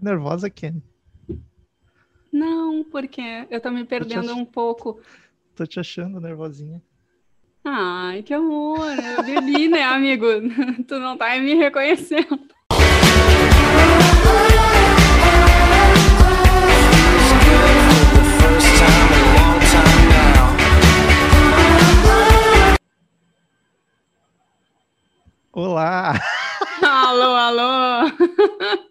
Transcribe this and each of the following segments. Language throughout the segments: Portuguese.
Nervosa, Kenny? Não, porque eu tô me perdendo ach- um pouco. Tô te achando nervosinha. Ai, que amor. Eu bebi, né, amigo? Tu não tá me reconhecendo. Olá! Alô, alô.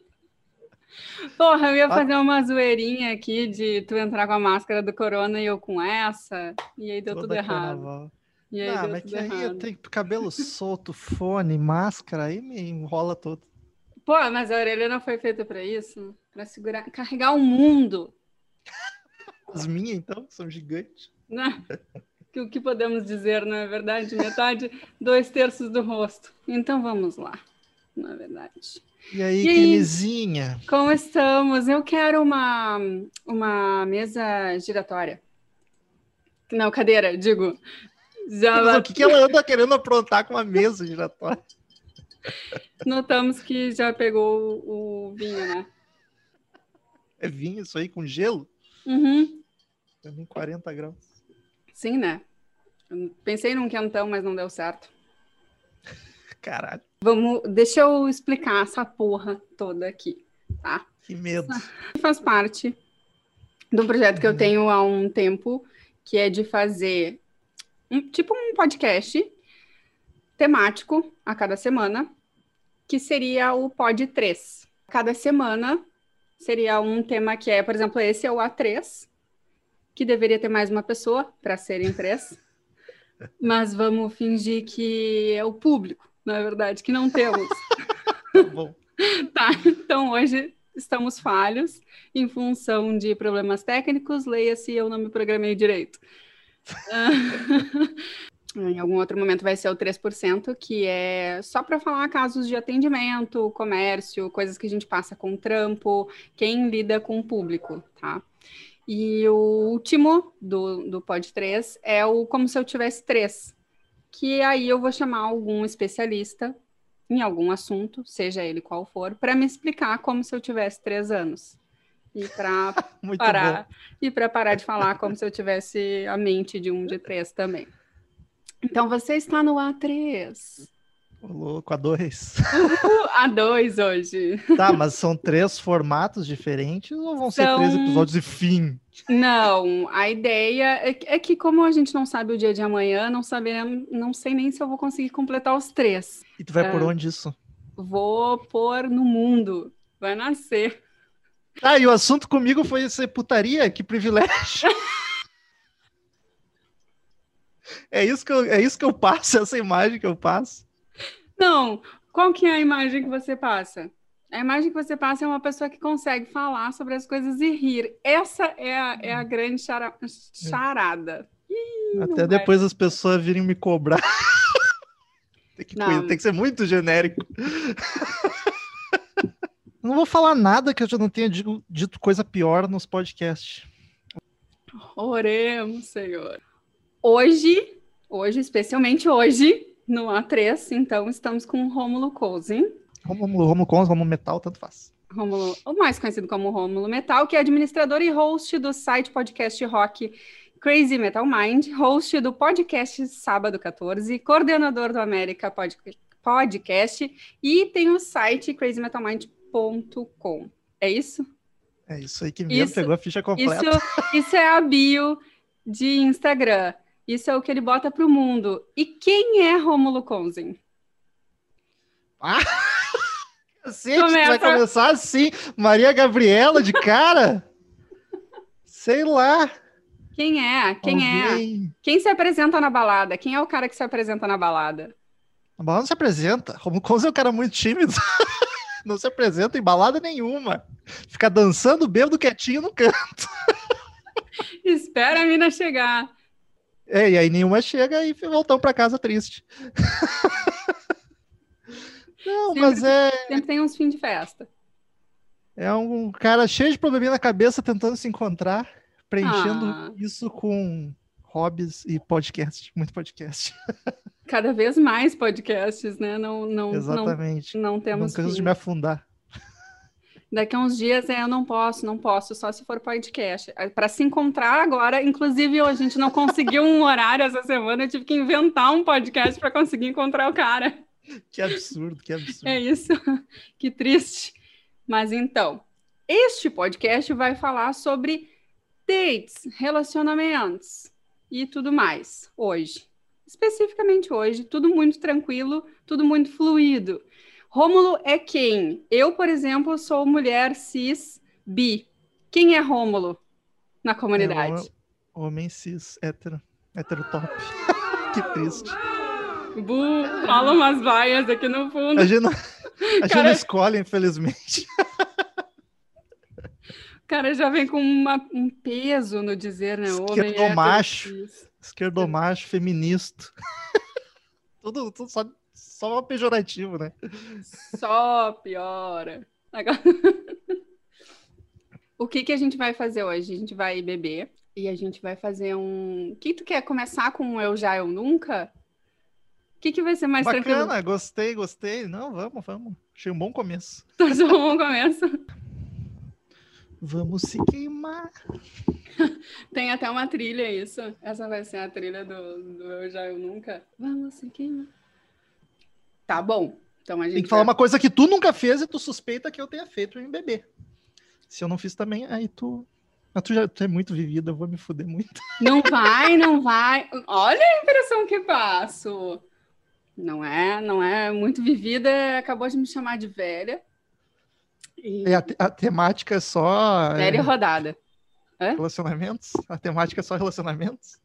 Porra, eu ia fazer uma zoeirinha aqui de tu entrar com a máscara do corona e eu com essa. E aí deu tudo Toda errado. carnaval. E aí Ah, deu mas tudo que aí eu errado. tenho cabelo solto, fone, máscara, aí me enrola todo. Pô, mas a orelha não foi feita pra isso? Pra segurar, carregar o mundo. As minhas, então, são gigantes. né? Que o que podemos dizer, não é verdade? Metade, dois terços do rosto. Então vamos lá, não é verdade? E aí, E aí? Como estamos? Eu quero uma, uma mesa giratória. Não, cadeira, digo. Já Mas O que, que ela anda querendo aprontar com uma mesa giratória? notamos que já pegou o, vinho, né? É vinho isso aí com gelo? Uhum. Em 40 graus. Sim, né? Eu Pensei num quentão, mas não deu certo. Caralho, Vamos, deixa eu explicar essa porra toda aqui, tá? que medo. faz parte de um projeto que eu tenho há um tempo, que é de fazer um, tipo um podcast temático a cada semana, que seria o Pod 3. Cada semana seria um tema que é, por exemplo, esse é o A3, que deveria ter mais uma pessoa para serem três, mas vamos fingir que é o público, na é verdade, que não temos. Tá bom. Tá, então hoje estamos falhos em função de problemas técnicos, leia-se eu não me programei direito. Ah, em algum outro momento vai ser o 3%, que é só para falar casos de atendimento, comércio, coisas que a gente passa com trampo, quem lida com o público, tá? E o último do, do Pod 3 é o Como Se Eu Tivesse Três, que aí eu vou chamar algum especialista em algum assunto, seja ele qual for, para me explicar como se eu tivesse três anos. E para parar e para parar de falar como se eu tivesse a mente de um de três também. Então você está no A3. bom. Ô, louco, a dois. A2 hoje. Tá, mas são três formatos diferentes ou vão ser São- três episódios e fim? Não, a ideia é que, é que como a gente não sabe o dia de amanhã, não saberemos, não sei nem se eu vou conseguir completar os três. E tu vai por É. onde isso? Vou pôr no mundo. Vai nascer. Ah, e o assunto comigo foi ser putaria, que privilégio. É isso que eu, é isso que eu passo, essa imagem que eu passo. Não, qual que é a imagem que você passa? A imagem que você passa é uma pessoa que consegue falar sobre as coisas e rir. Essa é a, é a grande chara- charada. Ih, Até vai. depois as pessoas virem me cobrar. tem, que tem que ser muito genérico. não vou falar nada que eu já não tenha digo- dito coisa pior nos podcasts. Oremos, Senhor. Hoje, hoje, especialmente hoje, no A3, então estamos com o Rômulo Cousin. Romulo, Romulo Cons, Romulo Metal, tanto faz. Rômulo, o mais conhecido como Rômulo Metal, que é administrador e host do site podcast rock Crazy Metal Mind, host do podcast Sábado 14, coordenador do América Pod- Podcast e tem o site crazymetalmind.com. É isso? É isso aí que mesmo Isso- pegou a ficha completa. Isso, isso é a bio de Instagram. Isso é o que ele bota para o mundo. E quem é Rômulo Conzen? Cacete, Começa. vai começar assim, Maria Gabriela de cara? Sei lá. Quem é? Quem é? Alguém. Quem se apresenta na balada? Quem é o cara que se apresenta na balada? A balada não se apresenta. Romulo Cons é um cara muito tímido. não se apresenta em balada nenhuma. Fica dançando bêbado quietinho no canto. Espera a mina chegar. É, e aí nenhuma chega e voltamos pra casa triste. não, Sempre mas é, Sempre tem uns fins de festa. é um cara cheio de probleminha na cabeça tentando se encontrar, preenchendo Ah. isso com hobbies e podcast, muito podcast. Cada vez mais podcasts, né? Não, não, não, Exatamente. não Não temos canso de fim. me afundar. Daqui a uns dias é, eu não posso, não posso, só se for podcast. Para se encontrar agora, inclusive a gente não conseguiu um horário essa semana, eu tive que inventar um podcast para conseguir encontrar o cara. Que absurdo, que absurdo. É isso, que triste. Mas então, este podcast vai falar sobre dates, relacionamentos e tudo mais hoje. Especificamente hoje, tudo muito tranquilo, tudo muito fluido. Rômulo é quem? Eu, por exemplo, sou mulher cis bi. Quem é Rômulo na comunidade? É homem cis, hétero, hétero top. que triste. Bu, fala umas vaias aqui no fundo. A gente não, a gente não escolhe, infelizmente. O cara já vem com uma- um peso no dizer, né? Homem Esquerdo hétero, macho. cis. Esquerdomacho, feminista. tudo, tudo só, só pejorativo, né? Só piora. Agora- o que que a gente vai fazer hoje? A gente vai beber e a gente vai fazer um. O que tu quer começar com eu já, eu nunca? O que que vai ser mais tranquilo? Bacana, gostei, gostei. Não, vamos, vamos. Achei um bom começo. Só um bom começo. Vamos se queimar. Tem até uma trilha isso. Essa vai ser a trilha do, do eu já, eu nunca. Vamos se queimar. Tá bom. Então a gente Tem que falar vai- uma coisa que tu nunca fez e tu suspeita que eu tenha feito em bebê. Se eu não fiz também, aí tu. Mas tu já tu é muito vivida, eu vou me fuder muito. Não vai, não vai. Olha a impressão que passo. Não é, não é muito vivida, acabou de me chamar de velha. E... É, a, a temática é só. é, Velha e rodada. relacionamentos? A temática é só relacionamentos?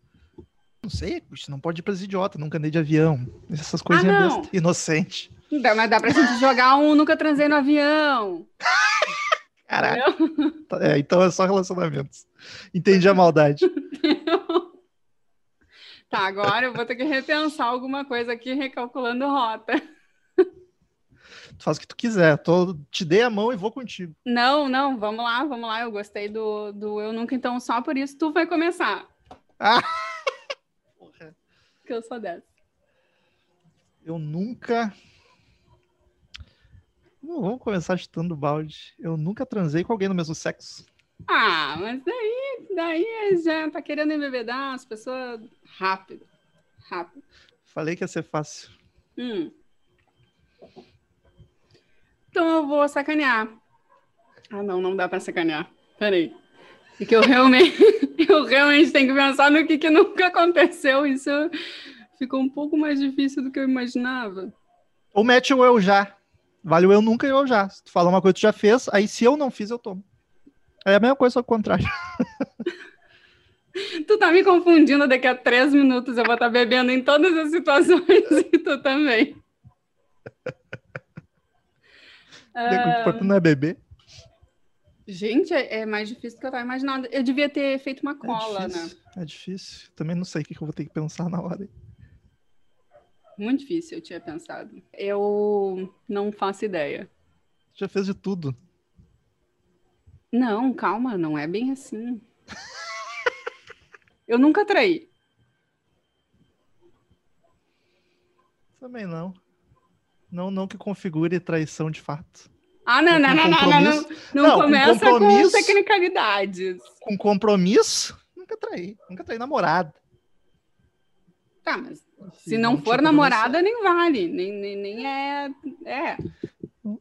Não sei, bicho, não pode ir pras idiota, nunca andei de avião. Essas coisinhas não. besta. Inocente. Dá, mas dá pra gente jogar um nunca transei no avião. Caraca. entendeu? É, então é só relacionamentos. Entendi a maldade. Tá, agora eu vou ter que repensar alguma coisa aqui, recalculando rota. Tu faz o que tu quiser. Tô, te dei a mão e vou contigo. Não, não, vamos lá, vamos lá. Eu gostei do, do Eu Nunca, então só por isso tu vai começar. Porra. Que eu sou dessa. Eu nunca. Não, vamos começar chutando balde. Eu nunca transei com alguém do mesmo sexo. Ah, mas daí, daí já tá querendo embebedar as pessoas rápido. Rápido. Falei que ia ser fácil. Hum. Então eu vou sacanear. Ah, não, não dá pra sacanear. Peraí. Porque eu realmente, eu realmente tenho que pensar no que, que nunca aconteceu. Isso ficou um pouco mais difícil do que eu imaginava. Ou mete o eu já. Vale o eu nunca e o eu já. Se tu falar uma coisa que tu já fez, aí se eu não fiz, eu tomo. É a mesma coisa, só que o contrário. Tu tá me confundindo, daqui a três minutos eu vou estar bebendo em todas as situações e tu também. O Ah, importante não é beber. gente, é é mais difícil do que eu tava imaginando. Eu devia ter feito uma cola, é né? difícil. É difícil. Também não sei o que que eu vou ter que pensar na hora. Muito difícil, eu tinha pensado. Eu não faço ideia. Já fez de tudo. Não, calma, não é bem assim. Eu nunca traí. Também não. Não, não que configure traição de fato. Ah, não, não, Com não, não, não, não. Não, Não, com começa compromisso- com tecnicalidades. Com compromisso, nunca traí. Nunca traí namorada. Tá, mas se não tinha for namorada, nem vale. Nem, nem, nem é. É.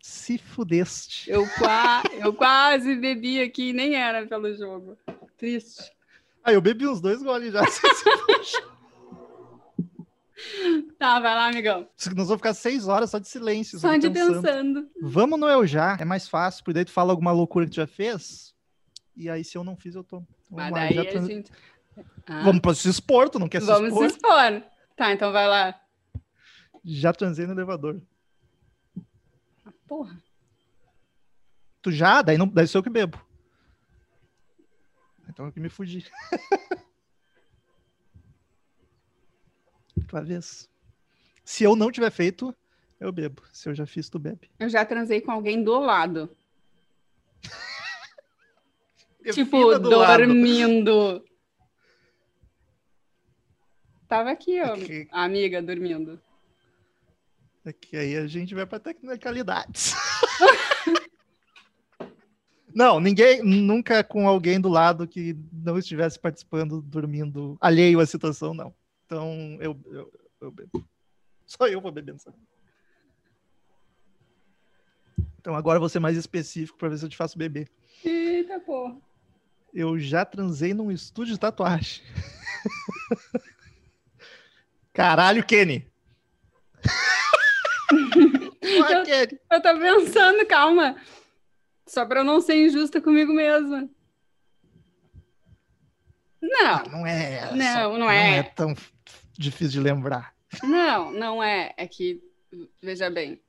Se fudeste. Eu, qua... eu quase bebi aqui, nem era pelo jogo. Triste. Ah, eu bebi uns dois goles já. Tá, vai lá, amigão. Nós vamos ficar seis horas só de silêncio. Só de pensando. pensando. Vamos no eu já. É mais fácil, porque daí tu fala alguma loucura que tu já fez. E aí, se eu não fiz, eu. Mas Vamos lá, daí já a gente. Ah, Vamos pra se expor, tu não quer se vamos se expor? expor. Tá, então vai lá. Já transei no elevador. Porra. Tu já? Daí, não, daí sou eu que bebo. Então eu que me fugi. Tua vez. Se eu não tiver feito, eu bebo. Se eu já fiz, tu bebe. Eu já transei com alguém do lado. tipo, do lado. dormindo. Tava aqui, ó. Que- amiga dormindo. É que aí a gente vai pra tecnicalidades. Não, ninguém, nunca com alguém do lado que não estivesse participando, dormindo, alheio à situação, não. Então, eu, eu, eu bebo. Só eu vou bebendo. Sabe? Então, agora eu vou ser mais específico para ver se eu te faço beber. Eita, porra. Eu já transei num estúdio de tatuagem. Caralho, Kenny. Ué, Kenny. Eu tô pensando, calma. Só pra eu não ser injusta comigo mesma. Não, Não é. Não, não Não é. é tão difícil de lembrar. não, não é. É que, veja bem.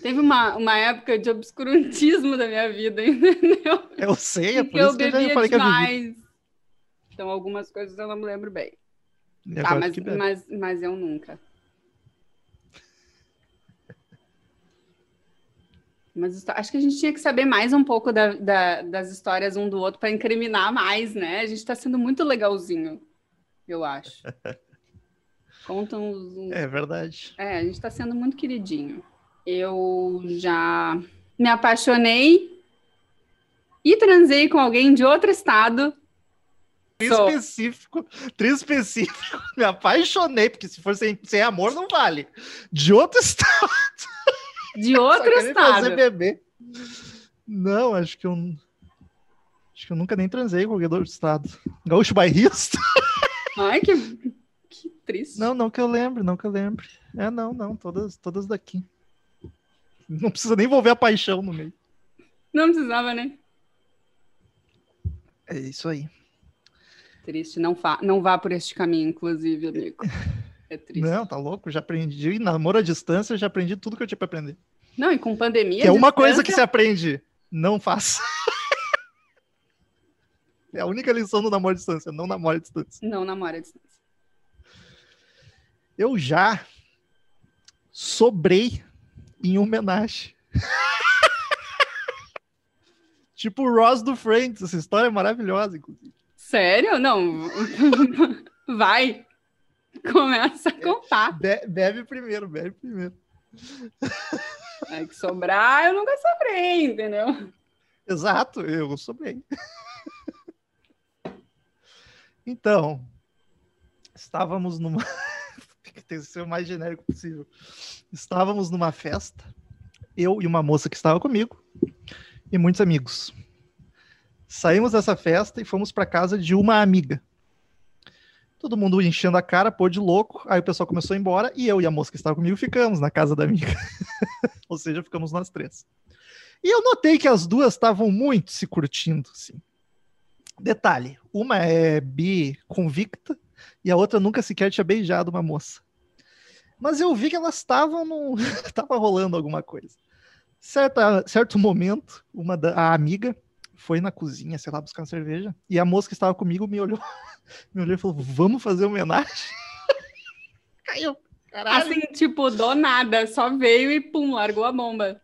Teve uma, uma época de obscurantismo da minha vida, entendeu? Eu sei, é por que eu isso que eu já falei que eu vivi. demais. Então, algumas coisas eu não me lembro bem. Tá, mas, mas, mas eu nunca. Mas acho que a gente tinha que saber mais um pouco da- da- das histórias um do outro para incriminar mais, né? A gente está sendo muito legalzinho, eu acho. Conta uns. uns- É verdade. É, a gente está sendo muito queridinho. Eu já me apaixonei e transei com alguém de outro estado. Tri Sou. específico, tri específico. Me apaixonei, porque se for sem, sem amor, não vale. De outro estado. De outro estado. beber. Não, acho que eu. Acho que eu nunca nem transei com alguém do outro estado. Gaúcho bairrista? Ai, que, que triste. Não, não que eu lembre, não que eu lembre. É, não, não, todas, todas daqui. Não precisa nem envolver a paixão no meio. Não precisava, né? É isso aí. Triste. Não, fa não vá por este caminho, inclusive, amigo. É triste. Não, Não, tá louco? Já aprendi. Namoro à distância, já aprendi tudo que eu tinha pra aprender. e com pandemia. Que é uma coisa que se aprende. Não faça. É a única lição do namoro à distância, não namoro à distância. Não namora à distância. Eu já sobrei em homenagem. tipo o Ross do Friends. Essa história é maravilhosa, inclusive. Sério? Não. Vai. Começa a contar. Be- bebe primeiro, bebe primeiro. É que sobrar, eu nunca sobrei, entendeu? Exato, eu sobrei. então, estávamos numa. Tem que ser o mais genérico possível. Estávamos numa festa, eu e uma moça que estava comigo, e muitos amigos. Saímos dessa festa e fomos para casa de uma amiga. Todo mundo enchendo a cara, pôr de louco. Aí o pessoal começou a ir embora e eu e a moça que estava comigo ficamos na casa da amiga. Ou seja, ficamos nós três. E eu notei que as duas estavam muito se curtindo, assim. Detalhe, uma é bi convicta e a outra nunca sequer tinha beijado uma moça. Mas eu vi que elas estavam no... tava rolando alguma coisa. Certa, certo momento, uma da, a amiga foi na cozinha, sei lá, buscar uma cerveja, e a moça que estava comigo me olhou, me olhou e falou: "Vamos fazer homenagem?" Caiu. Caralho. Assim, tipo, do nada. Só veio e pum, largou a bomba.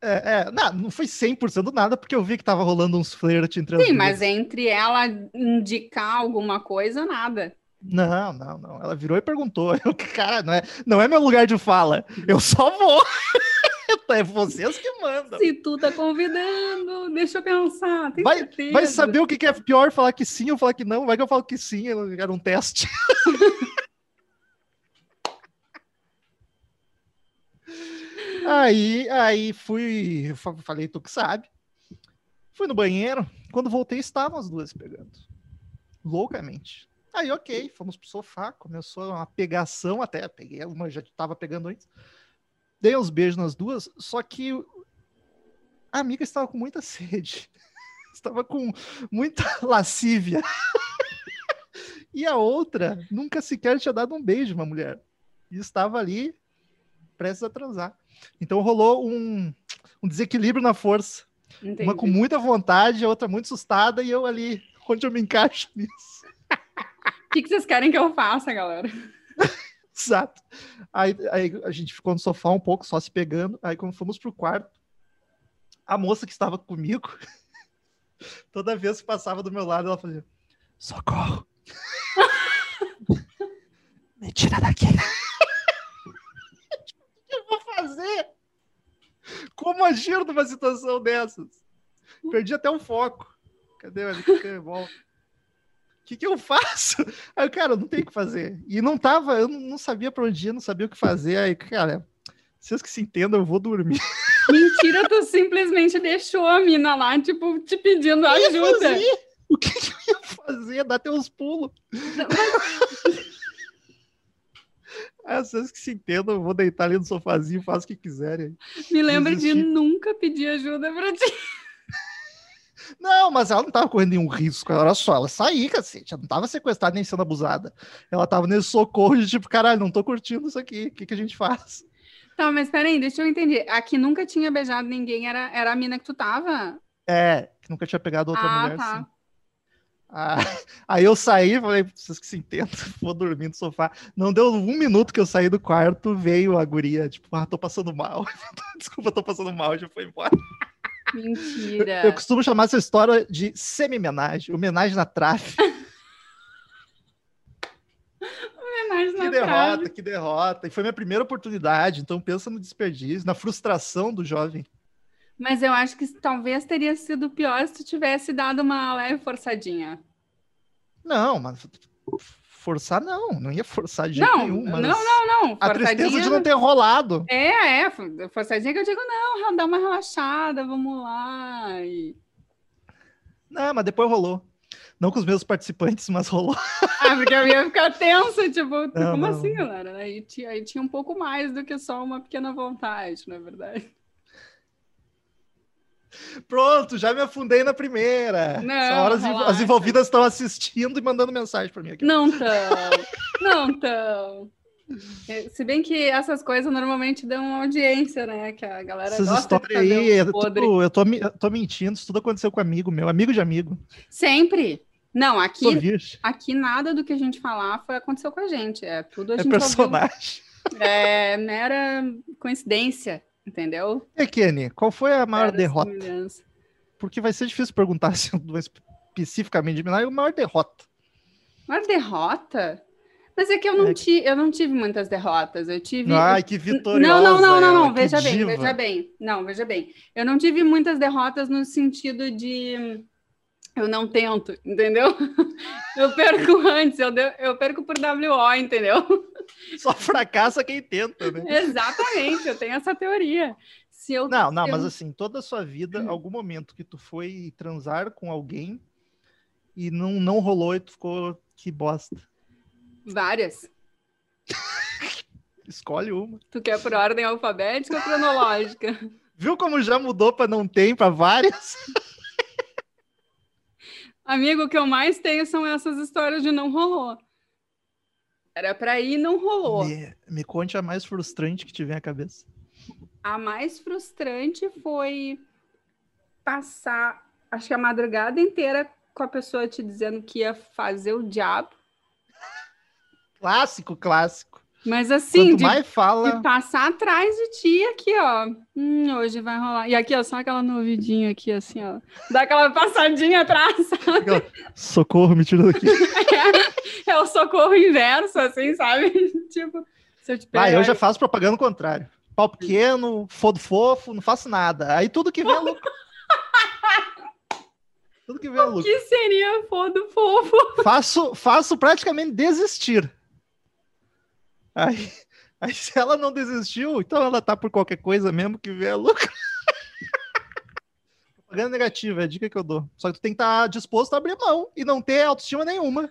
É, é, não, não foi 100% do nada, porque eu vi que tava rolando uns flerte entre Sim, mas entre ela indicar alguma coisa, nada. Não, não, não. Ela virou e perguntou. Eu, cara, não é, não é meu lugar de fala. Eu só vou. é vocês que mandam. Se tu tá convidando, deixa eu pensar. Vai- certeza. Vai saber o que que é pior falar que sim ou falar que não. Vai que eu falo que sim, era um teste. aí, aí fui, falei, tu que sabe. Fui no banheiro. Quando voltei, estavam as duas pegando. Loucamente. Aí, ok, fomos pro sofá. Começou uma pegação até. Peguei uma, já tava pegando antes. Dei uns beijos nas duas, só que a amiga estava com muita sede. Estava com muita lascívia. e a outra nunca sequer tinha dado um beijo uma mulher. E estava ali prestes a transar. Então rolou um, um desequilíbrio na força. Entendi. Uma com muita vontade, a outra muito assustada, e eu ali, onde eu me encaixo nisso. O que, que vocês querem que eu faça, galera? Exato. Aí, aí a gente ficou no sofá um pouco, só se pegando. Aí quando fomos pro quarto, a moça que estava comigo, toda vez que passava do meu lado, ela fazia: Socorro! Me tira daqui! o que eu vou fazer? Como agir numa situação dessas? Perdi até o foco. Cadê o O que, que eu faço? Aí, cara, não tem o que fazer. E não tava, eu não sabia pra onde ir, não sabia o que fazer. Aí, cara, vocês que se entendam, eu vou dormir. Mentira, tu simplesmente deixou a mina lá, tipo, te pedindo ajuda. O que, que eu ia fazer? Dar teus pulos. Ah, vocês que se entendam, eu vou deitar ali no sofazinho faço o que quiserem. Me lembra de nunca pedir ajuda pra ti. Não, mas ela não tava correndo nenhum risco. Olha só, ela saía, cacete. Ela não tava sequestrada nem sendo abusada. Ela tava nesse socorro de tipo, caralho, não tô curtindo isso aqui. O que, que a gente faz? Tá, mas peraí, deixa eu entender. A que nunca tinha beijado ninguém era, era a mina que tu tava? É, que nunca tinha pegado outra ah, mulher tá. assim. Ah, aí eu saí, falei, vocês que se entendam, vou dormir no sofá. Não deu um minuto que eu saí do quarto, veio a guria, tipo, ah, tô passando mal. Desculpa, tô passando mal, já foi embora. Mentira. Eu costumo chamar essa história de semi-homenagem, homenagem na trave. Homenagem Que na derrota, trave. que derrota. E foi minha primeira oportunidade, então pensa no desperdício, na frustração do jovem. Mas eu acho que talvez teria sido pior se tu tivesse dado uma leve forçadinha. Não, mas forçar não, não ia forçar de jeito Não, nenhum. não, Mas não, não. a tristeza de não ter rolado. É, é, for- forçadinha que eu digo, não, dá uma relaxada, vamos lá. E... Não, mas depois rolou. Não com os meus participantes, mas rolou. Ah, porque eu ia ficar tensa, tipo, Não, como não. assim, galera? Aí tinha, aí tinha um pouco mais do que só uma pequena vontade, na verdade. Pronto, já me afundei na primeira. Não, Essa hora as, relaxa. as envolvidas estão assistindo e mandando mensagem para mim aqui. Não tão, não tão. É, Se bem que essas coisas normalmente dão audiência, né? Que a galera Essas gosta de histórias aí, um é tudo- eu, tô, eu tô mentindo, isso tudo aconteceu com amigo meu, amigo de amigo. Sempre. Não, aqui, aqui nada do que a gente falar foi aconteceu com a gente. É tudo a é gente ouviu. personagem. É mera coincidência, entendeu? E Kenny, qual foi a maior Mera derrota? semelhança. Porque vai ser difícil perguntar assim, especificamente de mim, a maior derrota. Uma derrota? Mas é que eu não, É ti- eu não tive muitas derrotas. Eu tive. Ai, que vitoriosa. Não, não, não, não, não. Veja bem, diva. veja bem. Não, veja bem. Eu não tive muitas derrotas no sentido de eu não tento, entendeu? Eu perco antes, eu, eu perco por WO, entendeu? Só fracassa quem tenta, né? Exatamente, eu tenho essa teoria. Se eu Não, não, eu- mas assim, toda a sua vida, algum momento que tu foi transar com alguém e não, não rolou e tu ficou, que bosta. várias. Escolhe uma. Tu quer por ordem alfabética ou cronológica? Viu como já mudou para não tem, para várias? Amigo, o que eu mais tenho são essas histórias de não rolou. Era pra ir, não rolou. Me, me conte a mais frustrante que tiver à cabeça. A mais frustrante foi passar, acho que a madrugada inteira com a pessoa te dizendo que ia fazer o diabo. Clássico, clássico. Mas assim, Quanto de, mais fala, de passar atrás de ti aqui, ó. Hum, hoje vai rolar. E aqui, ó, só aquela no ouvidinho aqui, assim, ó. Dá aquela passadinha atrás, sabe? socorro, me tira daqui. É o socorro inverso, assim, sabe? tipo, se eu te pegar... Ah, eu já faço propaganda contrário. Pau pequeno, fodo fofo, não faço nada. Aí tudo que vem é lucro. tudo que vem é O lucro. que seria fodo fofo? Faço, faço praticamente desistir. Aí, aí se ela não desistiu, então ela tá por qualquer coisa mesmo que vê lucro. Propaganda negativa, é a dica que eu dou. Só que tu tem que estar disposto a abrir mão e não ter autoestima nenhuma.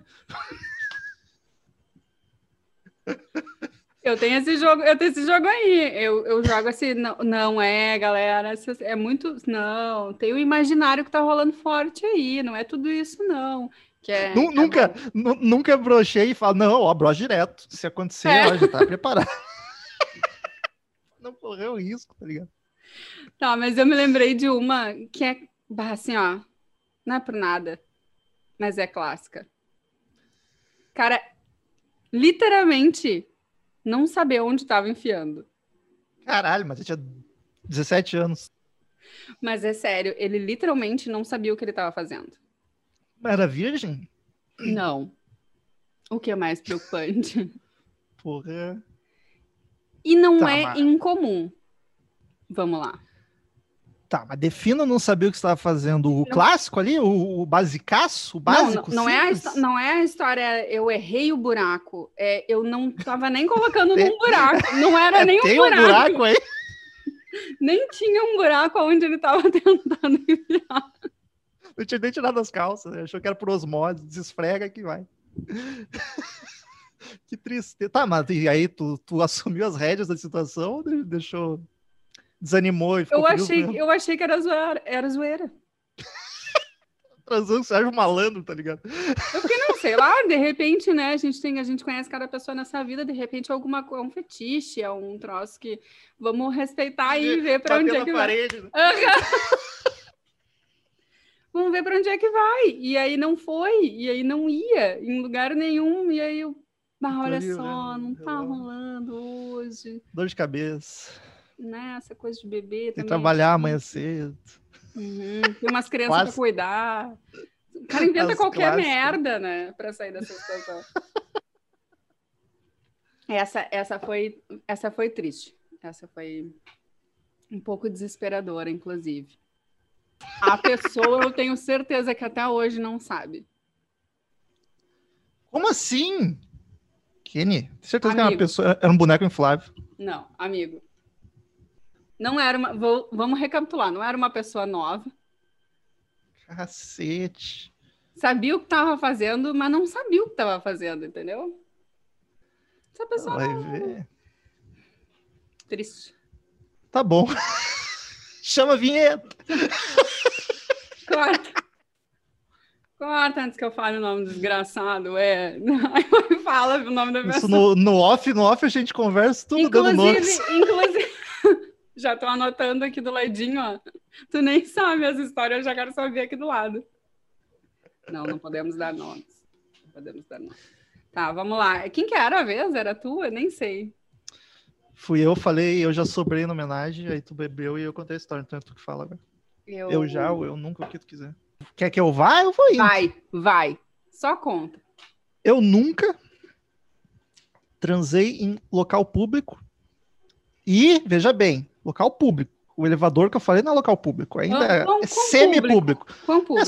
Eu tenho esse jogo, eu tenho esse jogo aí. Eu, eu jogo assim, não, não é, galera. É muito. Não, tem o imaginário que tá rolando forte aí. Não é tudo isso, não. É, é nunca, nunca brochei e falo, não, ó, broche direto. Se acontecer, É. ó, já tá preparado. não correu risco, tá ligado? Tá, mas eu me lembrei de uma que é assim, ó. Não é por nada, mas é clássica. Cara, literalmente não saber onde tava enfiando. Caralho, mas eu tinha 17 anos. Mas é sério, ele literalmente não sabia o que ele tava fazendo. Era virgem? Não. O que é mais preocupante? Porra. E não Tá, é mas- incomum. Vamos lá. Tá, mas defina não saber o que você estava fazendo. O clássico ali, o, o basicaço, o Não, básico? não, não é a, não é a história, eu errei o buraco. É, eu não tava nem colocando num buraco. Não era nem um tem um buraco. buraco aí. Nem tinha um buraco onde ele tava tentando enfiar. Não tinha nem tirado as calças. né? Achou que era por osmose. Desesfrega que vai. que tristeza. Tá, mas e aí tu, tu assumiu as rédeas da situação ou de- deixou... Desanimou e ficou Eu achei, mesmo? eu achei que era zoeira. Era zoeira. Transando com o Sérgio Malandro, tá ligado? Eu fiquei, não, sei lá, de repente, né? A gente tem, a gente conhece cada pessoa nessa vida, de repente é alguma é um fetiche, é um troço que vamos respeitar e ver pra onde é que na vai. parede, né? Vamos ver pra onde é que vai. E aí não foi, e aí não ia em lugar nenhum, e aí eu. Ah, olha ali, só, né? não tá rolando hoje, Dor de cabeça. né? Essa coisa de bebê Tem também. trabalhar amanhã cedo. Uhum, Tem umas crianças Quase. pra cuidar. O cara inventa As qualquer clássicas. merda, né? Pra sair dessa situação. essa, essa, foi, essa foi triste. Essa foi um pouco desesperadora, inclusive. A pessoa, eu tenho certeza que até hoje não sabe. Como assim? Kenny, tem certeza que era uma Amigo. pessoa. Era um boneco inflável. Não, amigo. Não era uma. vou- vamos recapitular. Não era uma pessoa nova. Cacete. Sabia o que estava fazendo, mas não sabia o que estava fazendo, entendeu? Essa pessoa Vai não- ver. Triste. Tá bom. Chama a vinheta. Corta. Corta antes que eu fale o nome do desgraçado. É. Fala o nome da Isso pessoa. no, no off, no off a gente conversa tudo dando nomes. Inclusive, inclusive. Já tô anotando aqui do ladinho, ó. Tu nem sabe as histórias, eu já quero saber aqui do lado. Não, não podemos dar nomes. Não podemos dar nomes. Tá, vamos lá. Quem que era a vez? Era tu? Eu nem sei. Fui eu, falei, eu já sobrei na homenagem, aí tu bebeu e eu contei a história. Então é tu que fala agora. Eu, Eu já, ou eu nunca, o que tu quiser. Quer que eu vá? Eu vou indo. Vai, vai. Só conta. Eu nunca transei em local público. E, veja bem, local público. O elevador que eu falei não é local público, ainda Ah, é, é semi-público. É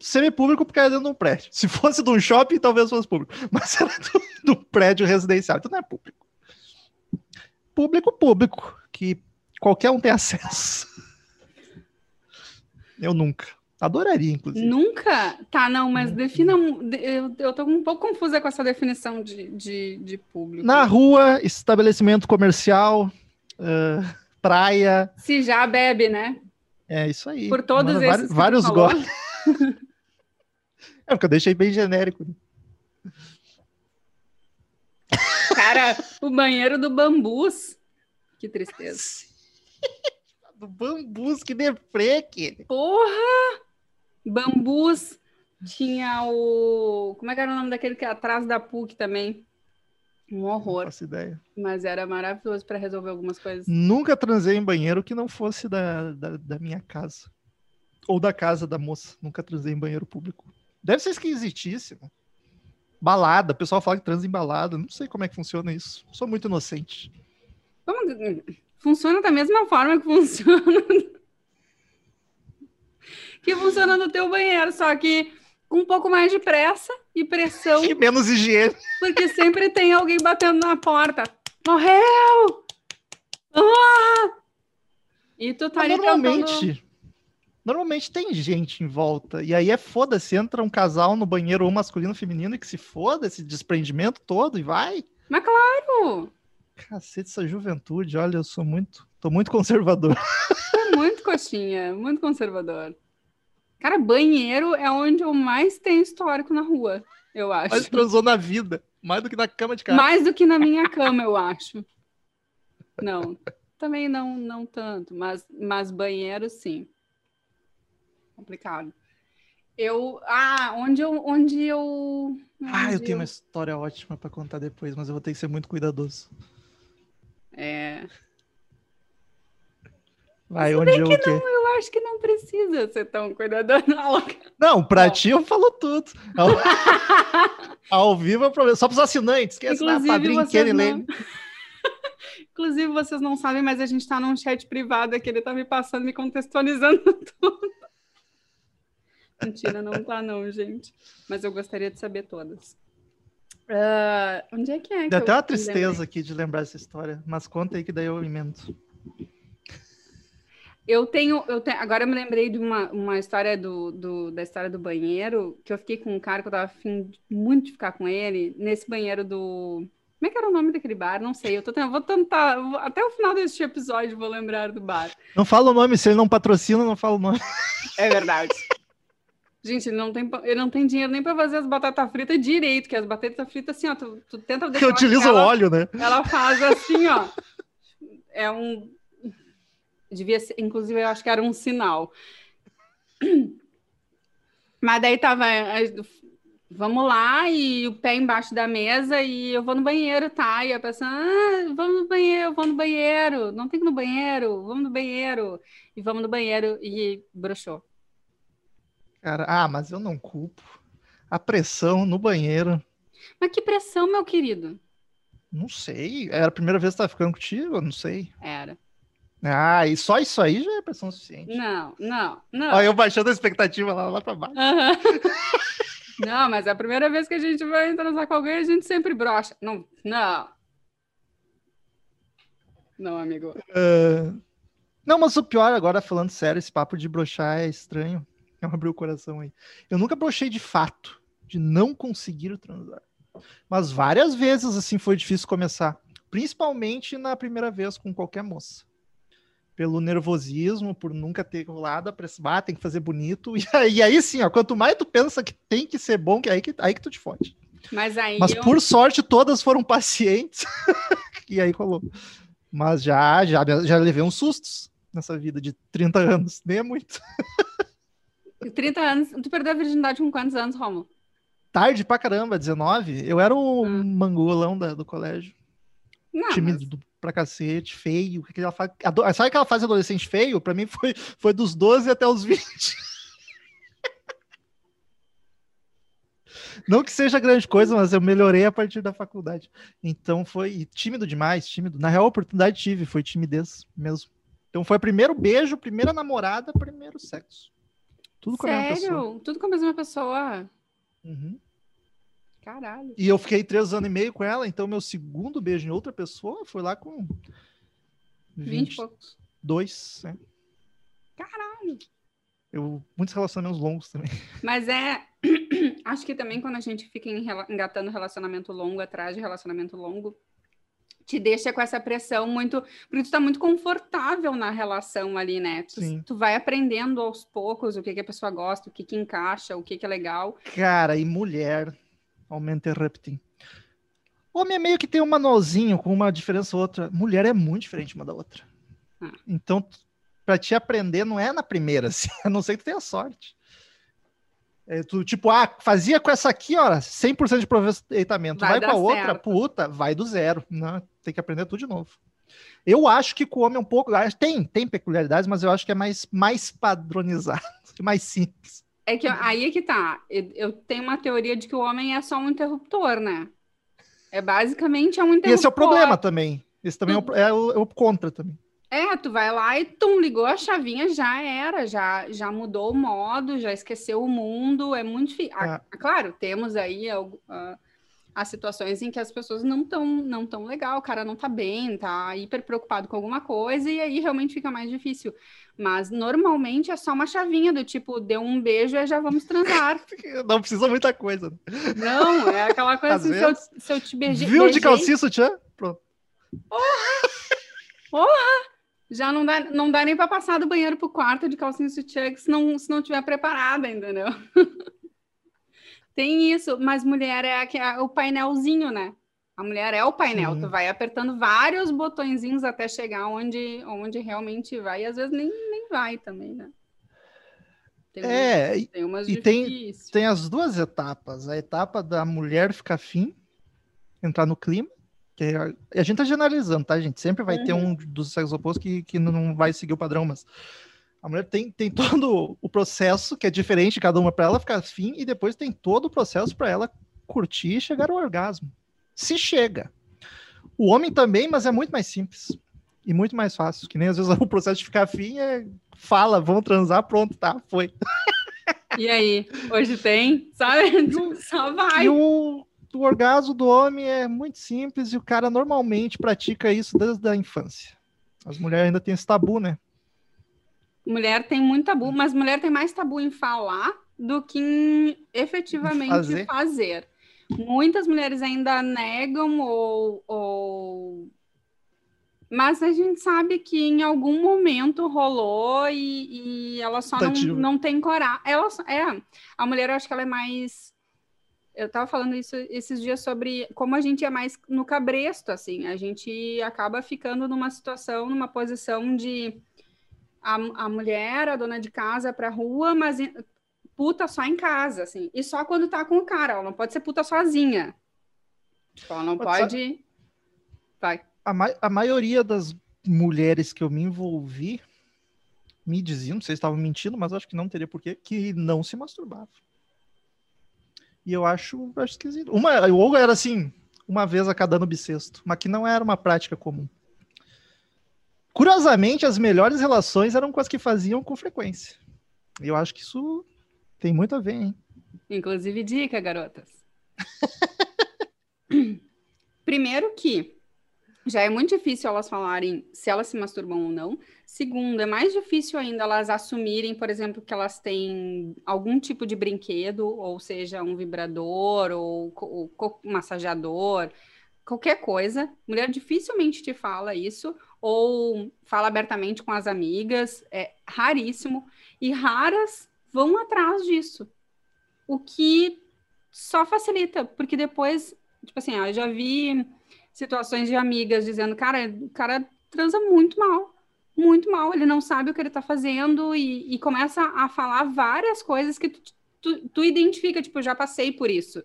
semi-público porque é dentro de um prédio. Se fosse de um shopping, talvez fosse público. Mas era do, do prédio residencial, então não é público. Público, público, que qualquer um tem acesso. Eu nunca. Adoraria, inclusive. Nunca? Tá, não, mas defina. um- de- Eu, eu tô um pouco confusa com essa definição de, de, de público. Na rua, estabelecimento comercial, ah, praia. Se já bebe, né? É isso aí. Por todos Mano, esses. vários- goles. É porque eu deixei bem genérico. Né? Cara, o banheiro do bambus. Que tristeza. Do bambus, que deprê, que Porra! Bambus. Tinha o. Como é que era o nome daquele que é atrás da PUC também? Um Não horror. faço ideia. Mas era maravilhoso para resolver algumas coisas. Nunca transei em banheiro que não fosse da, da, da minha casa. Ou da casa da moça. Nunca transei em banheiro público. Deve ser esquisitíssimo. Balada, o pessoal fala que transa em balada. Não sei como é que funciona isso. Sou muito inocente. Funciona da mesma forma que funciona. que funciona no teu banheiro, só que com um pouco mais de pressa e pressão, E menos higiene. porque sempre tem alguém batendo na porta. Morreu! Ah! E tu tá Mas ali tentando... normalmente, tem gente em volta. E aí é foda-se. Entra um casal no banheiro, ou masculino ou feminino, e que se foda esse desprendimento todo e vai. Mas claro! Cacete, essa juventude. Olha, eu sou muito. Tô muito conservador. É muito coxinha, muito conservador. Cara, banheiro é onde eu mais tenho histórico na rua, eu acho. Mas transou na vida. Mais do que na cama de casa. Mais do que na minha cama, eu acho. Não, também não, não tanto, mas, mas banheiro sim. Complicado. Eu, ah, onde eu, onde eu. Ah, eu onde tenho uma história ótima pra contar depois, mas eu vou ter que ser muito cuidadoso. É, Vai, onde eu o quê? eu acho que não precisa ser tão cuidadoso. Não. Não, pra Bom. ti eu falo tudo. Ao, ao vivo é problema. Só pros assinantes. Padrinho Kenny não- Lane. Inclusive, vocês não sabem, mas a gente tá num chat privado aqui, ele tá me passando, me contextualizando tudo. Mentira, não tá não, gente. Mas eu gostaria de saber todas. Ah, onde é que é? que Deu eu até uma tristeza lembrei? aqui de lembrar essa história, mas conta aí que daí eu emendo. Eu tenho, eu tenho, agora eu me lembrei de uma, uma história do, do- da história do banheiro, que eu fiquei com um cara que eu tava afim de- muito de ficar com ele, nesse banheiro do. Como é que era o nome daquele bar? Não sei. Eu tô tentando, vou tentar, vou- até o final deste episódio vou lembrar do bar. Não fala o nome, se ele não patrocina, não fala o nome. É verdade. Gente, ele não tem, ele não tem dinheiro nem pra fazer as batatas fritas direito, que as batatas fritas, assim, ó, tu, tu tenta Que deixar ela- utiliza o óleo, né? Ela faz assim, ó. É um. Devia ser, inclusive, eu acho que era um sinal. Mas daí tava. Vamos lá, e o pé embaixo da mesa, e eu vou no banheiro, tá? E a pessoa, ah, vamos no banheiro, vamos no banheiro, não tem que ir no banheiro, vamos no banheiro. E vamos no banheiro, e broxou. Cara, ah, mas eu não culpo. A pressão no banheiro, Mas que pressão, meu querido. não sei. Era a primeira vez que tava ficando contigo, eu não sei. Era. Ah, e só isso aí já é pressão suficiente. Não, não, não. Olha, eu baixando a expectativa lá, lá pra baixo. Aham. Não, mas é a primeira vez que a gente vai transar com alguém, a gente sempre brocha. Não, não. Não, amigo. Ah, Não, mas o pior agora, falando sério, esse papo de brochar é estranho. Eu abri o coração aí. Eu nunca brochei de fato, de não conseguir transar. Mas várias vezes, assim, foi difícil começar. Principalmente na primeira vez com qualquer moça. Pelo nervosismo, por nunca ter rolado a pressão. Ah, tem que fazer bonito. E aí, e aí sim, ó, quanto mais tu pensa que tem que ser bom, que aí que, aí que tu te fode. Mas aí Mas eu... por sorte, todas foram pacientes. e aí rolou. Mas já, já, já levei uns sustos nessa vida de 30 anos. Nem é muito. 30 anos. Tu perdeu a virgindade com quantos anos, Romulo? Tarde pra caramba, 19. Eu era o Hum. mangolão da- do colégio. Não, tímido pra cacete, feio. Aquela fa- ado- Sabe aquela fase adolescente feio? Pra mim foi, foi dos 12 até os 20. Não que seja grande coisa, mas eu melhorei a partir da faculdade. Então foi tímido demais, tímido. Na real, a oportunidade tive, foi timidez mesmo. Então foi o primeiro beijo, primeira namorada, primeiro sexo. Tudo com a mesma pessoa. Sério? Tudo com a mesma pessoa? Uhum. Caralho. E eu fiquei três anos e meio com ela, então meu segundo beijo em outra pessoa foi lá com 20 e poucos. 22, né? Caralho. Eu, muitos relacionamentos longos também. Mas é. Acho que também quando a gente fica engatando relacionamento longo atrás de relacionamento longo, te deixa com essa pressão muito. Porque tu tá muito confortável na relação ali, né? Tu, Sim. tu vai aprendendo aos poucos o que, que a pessoa gosta, o que, que encaixa, o que, que é legal. Cara, e mulher, aumenta interrupting. Homem é meio que tem um manualzinho com uma diferença ou outra. Mulher é muito diferente uma da outra. Ah. Então, pra te aprender, não é na primeira, assim, a não ser que tu tenha sorte. É, tu, tipo, ah, fazia com essa aqui, ó, 100% de aproveitamento. Vai Vai, com a outra, certo. puta, vai do zero. Não, tem que aprender tudo de novo. Eu acho que com o homem é um pouco. ah, Tem, tem peculiaridades, mas eu acho que é mais, mais padronizado, mais simples. É que aí é que tá. Eu, eu tenho uma teoria de que o homem é só um interruptor, né? É basicamente é um E interruptor. esse é o problema também. Esse também é o, é o- é o contra também. É, tu vai lá e tum, ligou a chavinha, já era, já, já mudou o modo, já esqueceu o mundo, é muito difícil. É. Claro, temos aí algu- as situações em que as pessoas não estão não tão legal, o cara não tá bem, tá hiper preocupado com alguma coisa, e aí realmente fica mais difícil. Mas normalmente é só uma chavinha do tipo, deu um beijo e já vamos transar. Não precisa muita coisa. Não, é aquela coisa assim, se eu, se eu te beijei. Viu de calcinha sutiã? Pronto. Já não dá, não dá nem para passar do banheiro pro quarto de calcinha sutiã se não, se não tiver preparada, entendeu? Tem isso, mas mulher é, aque- é o painelzinho, né? A mulher é o painel, Sim. tu vai apertando vários botõezinhos até chegar onde, onde realmente vai, e às vezes nem, nem vai também, né? Tem, É, e- tem umas e tem- difíceis. tem as duas etapas. A etapa da mulher ficar afim, entrar no clima. Que é, a gente tá generalizando, tá, gente? Sempre vai ter Uhum. um dos sexos opostos que, que não vai seguir o padrão, mas a mulher tem, tem todo o processo que é diferente cada uma para ela ficar afim, e depois tem todo o processo para ela curtir e chegar ao orgasmo. Se chega. O homem também, mas é muito mais simples. E muito mais fácil. Que nem às vezes o processo de ficar afim é fala, vamos transar, pronto, tá, foi. E aí? Hoje tem? Sabe? Só vai. E o, o orgasmo do homem é muito simples e o cara normalmente pratica isso desde a infância. As mulheres ainda têm esse tabu, né? Mulher tem muito tabu, mas mulher tem mais tabu em falar do que em efetivamente Fazer. fazer. Muitas mulheres ainda negam ou, ou. Mas a gente sabe que em algum momento rolou e, e ela só não, não tem coragem. Ela só- é, a mulher eu acho que ela é mais. Eu tava falando isso esses dias sobre como a gente é mais no cabresto, assim. A gente acaba ficando numa situação, numa posição de a, a mulher, a dona de casa, pra rua, mas puta só em casa, assim. E só quando tá com o cara. Ela não pode ser puta sozinha. Tipo, ela não Pode pode. Vai. A, ma- a maioria das mulheres que eu me envolvi me diziam, não sei se estavam mentindo, mas acho que não teria porquê, que não se masturbava. E eu acho, acho esquisito. Uma, ou era assim, uma vez a cada ano bissexto, mas que não era uma prática comum. Curiosamente, as melhores relações eram com as que faziam com frequência. Eu acho que isso tem muito a ver, hein? Inclusive, dica, garotas. Primeiro que já é muito difícil elas falarem se elas se masturbam ou não. Segundo, é mais difícil ainda elas assumirem, por exemplo, que elas têm algum tipo de brinquedo, ou seja, um vibrador ou ou massageador, qualquer coisa. Mulher dificilmente te fala isso, ou fala abertamente com as amigas, é raríssimo. E raras vão atrás disso. O que só facilita, porque depois, tipo assim, eu já vi situações de amigas dizendo, cara, o cara transa muito mal, muito mal, ele não sabe o que ele tá fazendo e, e começa a falar várias coisas que tu, tu, tu identifica, tipo, já passei por isso.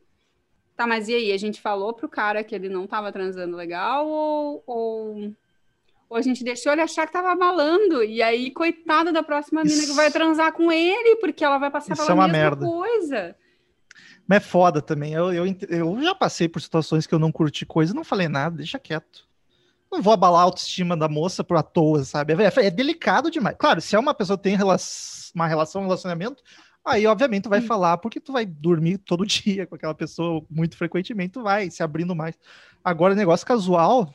Tá, mas e aí? A gente falou pro cara que ele não tava transando legal ou, ou, ou a gente deixou ele achar que tava balando e aí, coitada da próxima mina que Isso- vai transar com ele porque ela vai passar Isso pela é uma mesma merda. coisa. Mas é foda também. Eu, eu, eu já passei por situações que eu não curti coisa e não falei nada, deixa quieto. Não vou abalar a autoestima da moça por à toa, sabe? É, é delicado demais. Claro, se é uma pessoa que tem uma relação, um relacionamento, aí obviamente tu vai Hum. falar porque tu vai dormir todo dia com aquela pessoa muito frequentemente, tu vai se abrindo mais. Agora, negócio casual,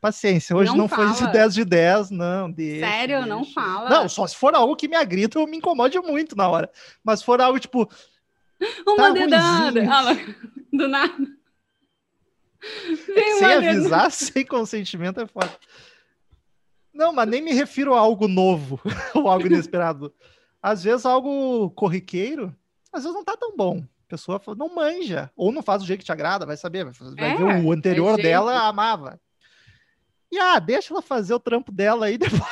paciência. Hoje Não não, foi de fala. 10 de 10, não. Deixa, Sério, não deixa. fala. Não, só se for algo que me agrida, eu me incomode muito na hora. Mas se for algo tipo, Uma Tá dedada. Ah, não. do nada. Vem sem uma dedada. avisar, sem consentimento é foda. Não, mas nem me refiro a algo novo ou algo inesperado. Às vezes algo corriqueiro, às vezes não tá tão bom. A pessoa não manja, ou não faz do jeito que te agrada, vai saber, vai, É, ver o anterior jeito. dela, amava. E ah, deixa ela fazer o trampo dela aí, depois,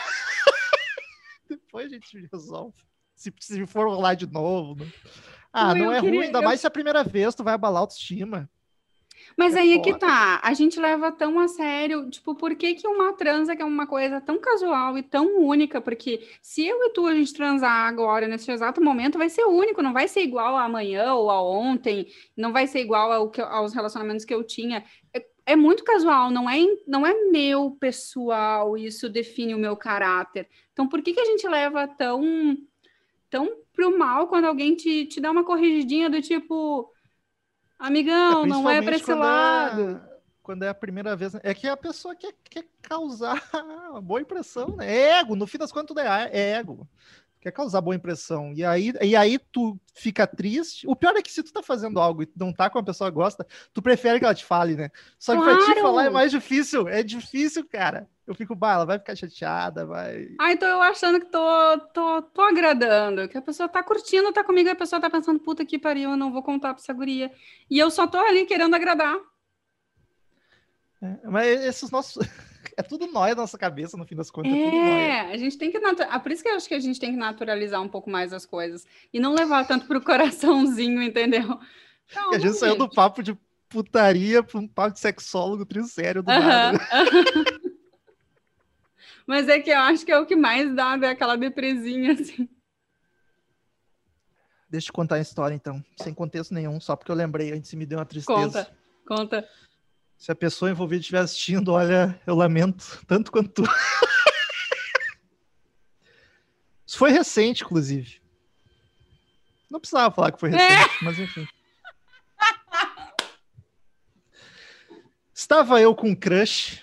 depois a gente resolve. Se, se for rolar de novo. né? Ah, Não, não é queria- ruim, ainda eu- mais se é a primeira vez tu vai abalar a autoestima. Mas É aí é que foda. tá. A gente leva tão a sério. Tipo, por que, que uma transa, que é uma coisa tão casual e tão única? Porque se eu e tu a gente transar agora, nesse exato momento, vai ser único, não vai ser igual a amanhã ou a ontem, não vai ser igual ao que, aos relacionamentos que eu tinha. É, é muito casual, não é, não é meu pessoal, isso define o meu caráter. Então, por que, que a gente leva tão, tão pro mal quando alguém te, te dá uma corrigidinha do tipo. Amigão, não é pra esse principalmente lado. quando É, quando é a primeira vez. né? É que a pessoa quer, quer causar uma boa impressão, né? É ego, no fim das contas tudo é, é ego. Quer causar boa impressão. E aí, e aí tu fica triste. O pior é que se tu tá fazendo algo e tu não tá com a pessoa que gosta, tu prefere que ela te fale, né? Só que pra te Claro! falar é mais difícil. É difícil, cara. Eu fico, bah, ela vai ficar chateada, vai. Ai, tô eu achando que tô, tô, tô agradando, que a pessoa tá curtindo, tá comigo, e a pessoa tá pensando, puta que pariu, eu não vou contar pra essa guria. E eu só tô ali querendo agradar. É, mas esses nossos. É tudo nóia na nossa cabeça, no fim das contas. É. É, a gente tem que. natu- Ah, por isso que eu acho que a gente tem que naturalizar um pouco mais as coisas. E não levar tanto pro coraçãozinho, entendeu? E a gente saiu do papo de putaria para um papo de sexólogo trissério do Aham, nada. aham. Mas é que eu acho que é o que mais dá é aquela depresinha, assim. Deixa eu contar a história, então. Sem contexto nenhum, só porque eu lembrei antes me deu uma tristeza. Conta, conta. Se a pessoa envolvida estiver assistindo, olha, eu lamento tanto quanto tu. Isso foi recente, inclusive. Não precisava falar que foi recente, mas enfim. Estava eu com um crush,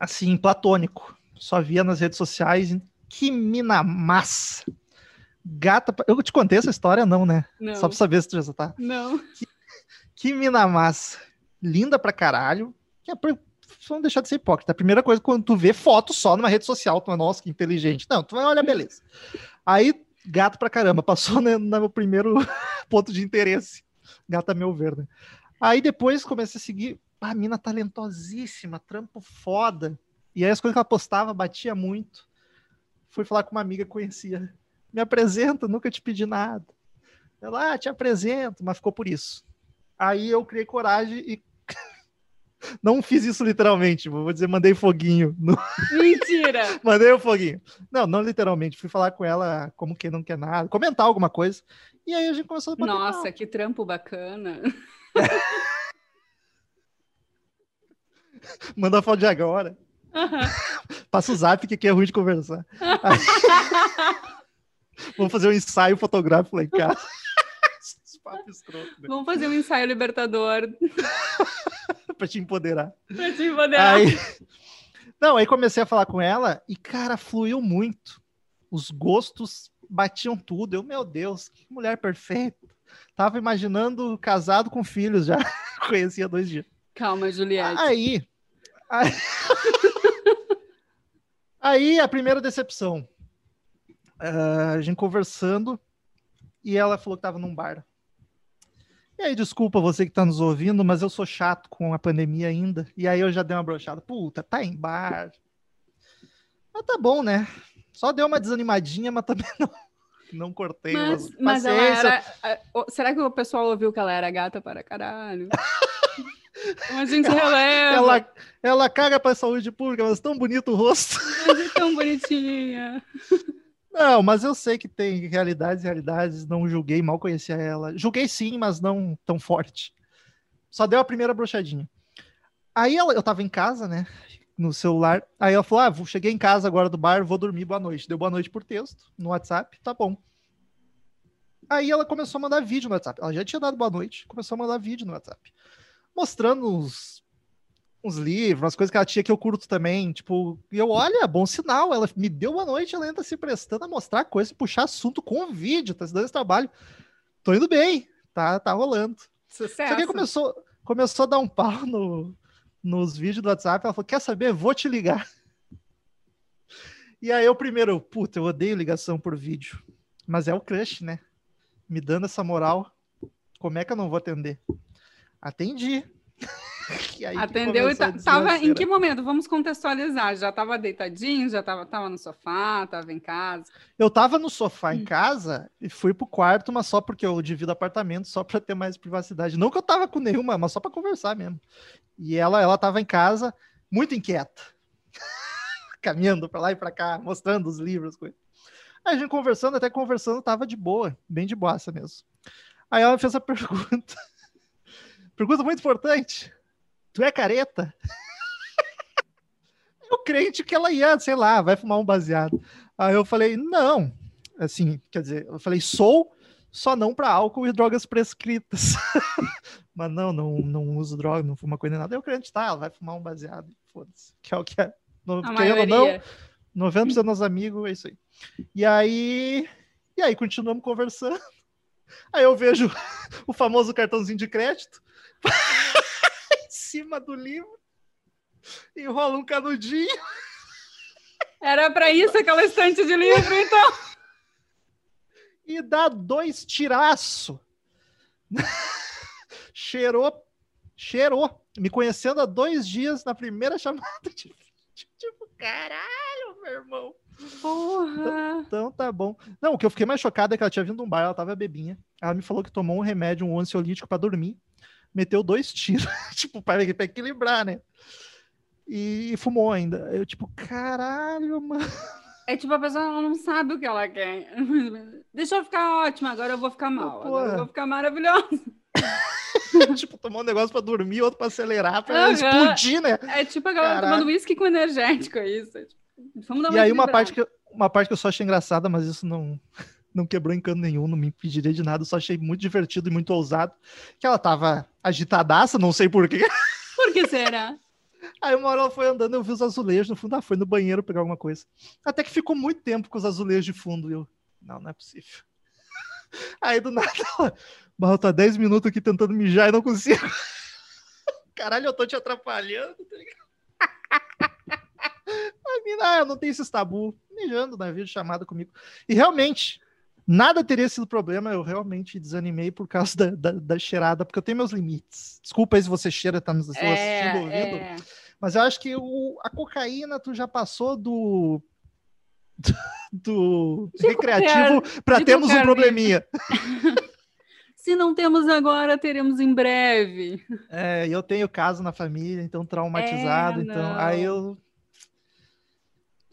assim, platônico. Só via nas redes sociais. Que mina massa. Gata. Eu te contei essa história, não, né? Não. Só pra saber se tu já tá. Não. Que mina massa. Linda pra caralho. Que é pra... Vamos deixar de ser hipócrita. A primeira coisa, quando tu vê foto só numa rede social, tu vai, nossa, que inteligente. Não, tu vai olhar, beleza. Aí, gato pra caramba. Passou né, no meu primeiro ponto de interesse. Gata a meu ver, né? Aí depois comecei a seguir. Ah, mina talentosíssima, trampo foda. E aí as coisas que ela postava batia muito. Fui falar com uma amiga que conhecia. Me apresenta, nunca te pedi nada. Ela, ah, te apresento, mas ficou por isso. Aí eu criei coragem e não fiz isso literalmente, vou dizer, mandei foguinho. no- Mentira! Mandei o foguinho. Não, não literalmente. Fui falar com ela como quem não quer nada, comentar alguma coisa. E aí a gente começou a Nossa, papo. que trampo bacana. Manda foto de agora. Passa o zap, que aqui é ruim de conversar. Vamos fazer um ensaio fotográfico lá em casa. Né? Vamos fazer um ensaio libertador pra te empoderar. pra te empoderar. Aí... Não, aí comecei a falar com ela e, cara, fluiu muito. Os gostos batiam tudo. Eu, meu Deus, que mulher perfeita. Tava imaginando casado com filhos já. Conhecia dois dias. Calma, Juliette. Aí. Aí, aí a primeira decepção. Ah, a gente conversando e ela falou que tava num bar. E aí, desculpa você que tá nos ouvindo, mas eu sou chato com a pandemia ainda. E aí eu já dei uma brochada. Puta, tá em bar. Mas tá bom, né? Só deu uma desanimadinha, mas também não, não cortei. Mas, mas mas ela era. Será que o pessoal ouviu que ela era gata para caralho? Então a gente releva. Ela, ela caga pra saúde pública, mas tão bonito o rosto. Mas é tão bonitinha. Não, mas eu sei que tem realidades e realidades. Não julguei, mal conhecia ela. Julguei sim, mas não tão forte. Só deu a primeira brochadinha. Aí ela, eu tava em casa, né? No celular. Aí ela falou: Ah, cheguei em casa agora do bar, vou dormir, boa noite. Deu boa noite por texto no WhatsApp, tá bom. Aí ela começou a mandar vídeo no WhatsApp. Ela já tinha dado boa noite, começou a mandar vídeo no WhatsApp. Mostrando uns, uns livros, umas coisas que ela tinha que eu curto também. Tipo, e eu, olha, bom sinal. Ela me deu boa noite, ela ainda se prestando a mostrar coisa e puxar assunto com vídeo, tá se dando esse trabalho. Tô indo bem, tá, tá rolando. Sucesso. Só que começou, começou a dar um pau no, nos vídeos do WhatsApp. Ela falou: Quer saber? Vou te ligar. E aí eu primeiro, puta, eu odeio ligação por vídeo. Mas é o crush, né? Me dando essa moral. Como é que eu não vou atender? Atendi. Atendeu e começou a ta- tava em que momento? Vamos contextualizar. Já tava deitadinho, já tava, tava no sofá, tava em casa. Eu tava no sofá Hum. em casa e fui pro quarto, mas só porque eu divido apartamento, só pra ter mais privacidade. Não que eu tava com nenhuma, mas só pra conversar mesmo. E ela, ela tava em casa, muito inquieta. Caminhando pra lá e pra cá, mostrando os livros, coisa. Aí a gente conversando, até conversando, tava de boa, bem de boaça mesmo. Aí ela fez a pergunta. pergunta muito importante. Tu é careta? eu crente que ela ia, sei lá, vai fumar um baseado. Aí eu falei, não. Assim, quer dizer, eu falei, sou, só não para álcool e drogas prescritas. Mas não, não, não uso droga, não fumo coisa nem nada. Eu crente, tá, ela vai fumar um baseado, foda-se. Que é o que é. A querendo ou não, maioria. 90% dos amigos, é isso aí. E aí, e aí continuamos conversando. Aí eu vejo o famoso cartãozinho de crédito cima do livro e rola um canudinho. Era pra isso aquela estante de livro, então. e dá dois tiraço. cheirou, cheirou. Me conhecendo há dois dias na primeira chamada de vídeo. Tipo, caralho, meu irmão. Porra. Então tá bom. Não, o que eu fiquei mais chocado é que ela tinha vindo de um bar, ela tava bebinha. Ela me falou que tomou um remédio, um ansiolítico pra dormir. Meteu dois tiros, tipo, para equilibrar, né? E fumou ainda. Eu, tipo, caralho, mano. É tipo, a pessoa não sabe o que ela quer. Deixa eu ficar ótima, agora eu vou ficar mal. Agora eu vou ficar maravilhosa. tipo, tomar um negócio pra dormir, outro pra acelerar, pra Aham. explodir, né? É tipo a galera Caralho. tomando uísque com energético, é isso. É tipo, Vamos dar E aí uma parte, que, eu- uma parte que eu só achei engraçada, mas isso não, não quebrou em cano nenhum, não me impediria de nada, só achei muito divertido e muito ousado, que ela tava agitadaça, não sei porquê. Por que será? Aí uma hora ela foi andando, eu vi os azulejos no fundo, ah, foi no banheiro pegar alguma coisa. Até que ficou muito tempo com os azulejos de fundo, e eu, não, não é possível. Aí do nada ela, "Bah, eu tô há 10 minutos aqui tentando mijar e não consigo. Caralho, eu tô te atrapalhando, tá ligado? A mina, ah, eu não tenho esses tabu, mijando na videochamada comigo. E realmente, nada teria sido problema, eu realmente desanimei por causa da, da, da cheirada, porque eu tenho meus limites. Desculpa aí se você cheira, tá nos assistindo, ouvindo. É, é. Mas eu acho que o, a cocaína tu já passou do. do De recreativo para termos um probleminha. Se não temos agora, teremos em breve. É, eu tenho caso na família, então traumatizado, É, então aí eu.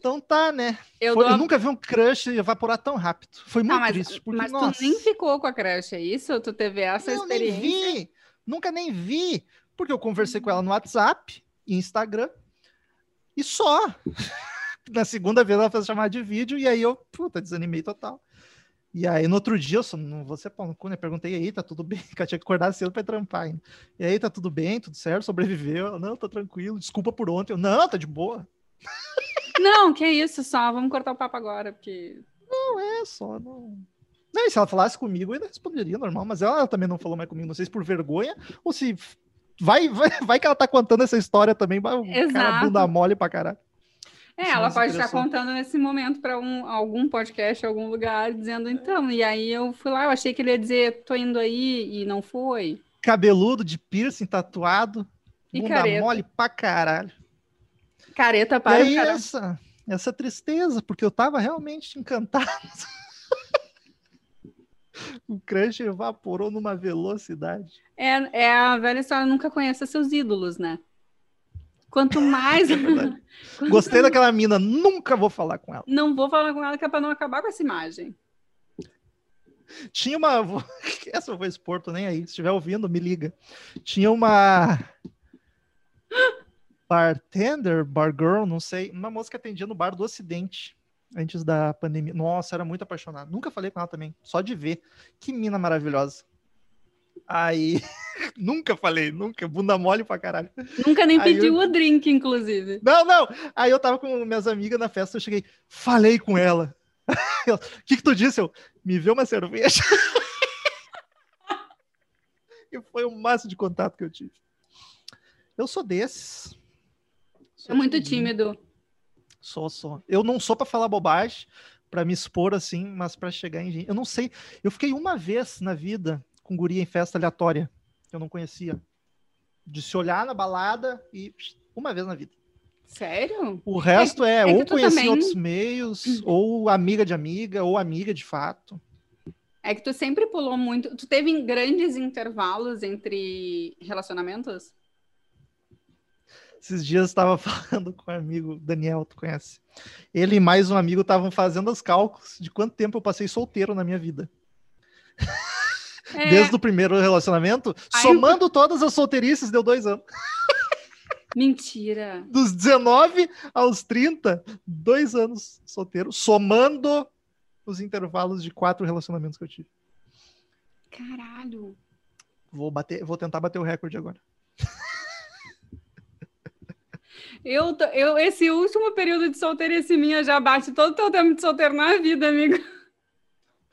Então tá, né? Eu Foi- dou eu nunca vi um crush evaporar tão rápido. Foi muito Ah, mas, triste. Porque, mas nossa, tu nem ficou com a crush, é isso? Tu teve essa nem experiência? vi. Nunca nem vi. Porque eu conversei com ela no WhatsApp e Instagram. E só. Na segunda vez ela fez chamada de vídeo e aí eu, puta, desanimei total. E aí no outro dia eu só não vou ser pau no cu, né? Perguntei aí, tá tudo bem? Que eu tinha que acordar cedo pra trampar ainda. E aí, tá tudo bem, tudo certo? Sobreviveu? Não, tá tranquilo, desculpa por ontem. Eu, não, tá de boa. Não, que isso só. Vamos cortar o papo agora, porque. Não, é só, não. Não, e se ela falasse comigo, eu ainda responderia normal, mas ela, também não falou mais comigo, não sei se por vergonha ou se vai, vai, vai que ela tá contando essa história também, vai o cara Exato. bunda mole pra caralho. É, Isso ela pode estar interessou. contando nesse momento para um, algum podcast, algum lugar, dizendo então. E aí eu fui lá, eu achei que ele ia dizer, tô indo aí, e não foi. Cabeludo, de piercing, tatuado, E bunda careta. mole pra caralho. Careta E para aí, o cara. essa, essa tristeza, porque eu tava realmente encantado. o crush evaporou numa velocidade. É, é a velha história, nunca conheça seus ídolos, né? Quanto mais. É verdade. Gostei daquela mina, nunca vou falar com ela. Não vou falar com ela que é para não acabar com essa imagem. Tinha uma. Essa eu vou expor, tô nem aí. Se estiver ouvindo, me liga. Tinha uma. Bartender, bar girl, não sei. Uma moça que atendia no bar do Ocidente antes da pandemia. Nossa, era muito apaixonado. Nunca falei com ela também, só de ver. Que mina maravilhosa. Aí. nunca falei, nunca. Bunda mole pra caralho. Nunca nem Aí pediu eu- o drink, inclusive. Não, não. Aí eu tava com minhas amigas na festa, eu cheguei, falei com ela. Ela, O que que tu disse? Eu, me vê uma cerveja. e foi o máximo de contato que eu tive. Eu sou desses. É Sou muito tímido. Sou, sou. Eu não sou pra falar bobagem, pra me expor assim, mas pra chegar em gente. Eu não sei. Eu fiquei uma vez na vida com guria em festa aleatória, que eu não conhecia. De se olhar na balada e uma vez na vida. Sério? O resto é, é que ou tu conheci também- outros meios, ou amiga de amiga, ou amiga de fato. É que tu sempre pulou muito. Tu teve grandes intervalos entre relacionamentos? Esses dias eu estava falando com um amigo, Daniel, tu conhece? Ele e mais um amigo estavam fazendo os cálculos de quanto tempo eu passei solteiro na minha vida. É, Desde o primeiro relacionamento, Aí- somando todas as solteirices, deu dois anos. mentira. Dos 19 aos 30, dois anos solteiro, somando os intervalos de quatro relacionamentos que eu tive. Caralho. Vou, bater, vou tentar bater o recorde agora. Eu, eu, esse último período de solteirice minha já bate todo o teu tempo de solteiro na vida, amigo.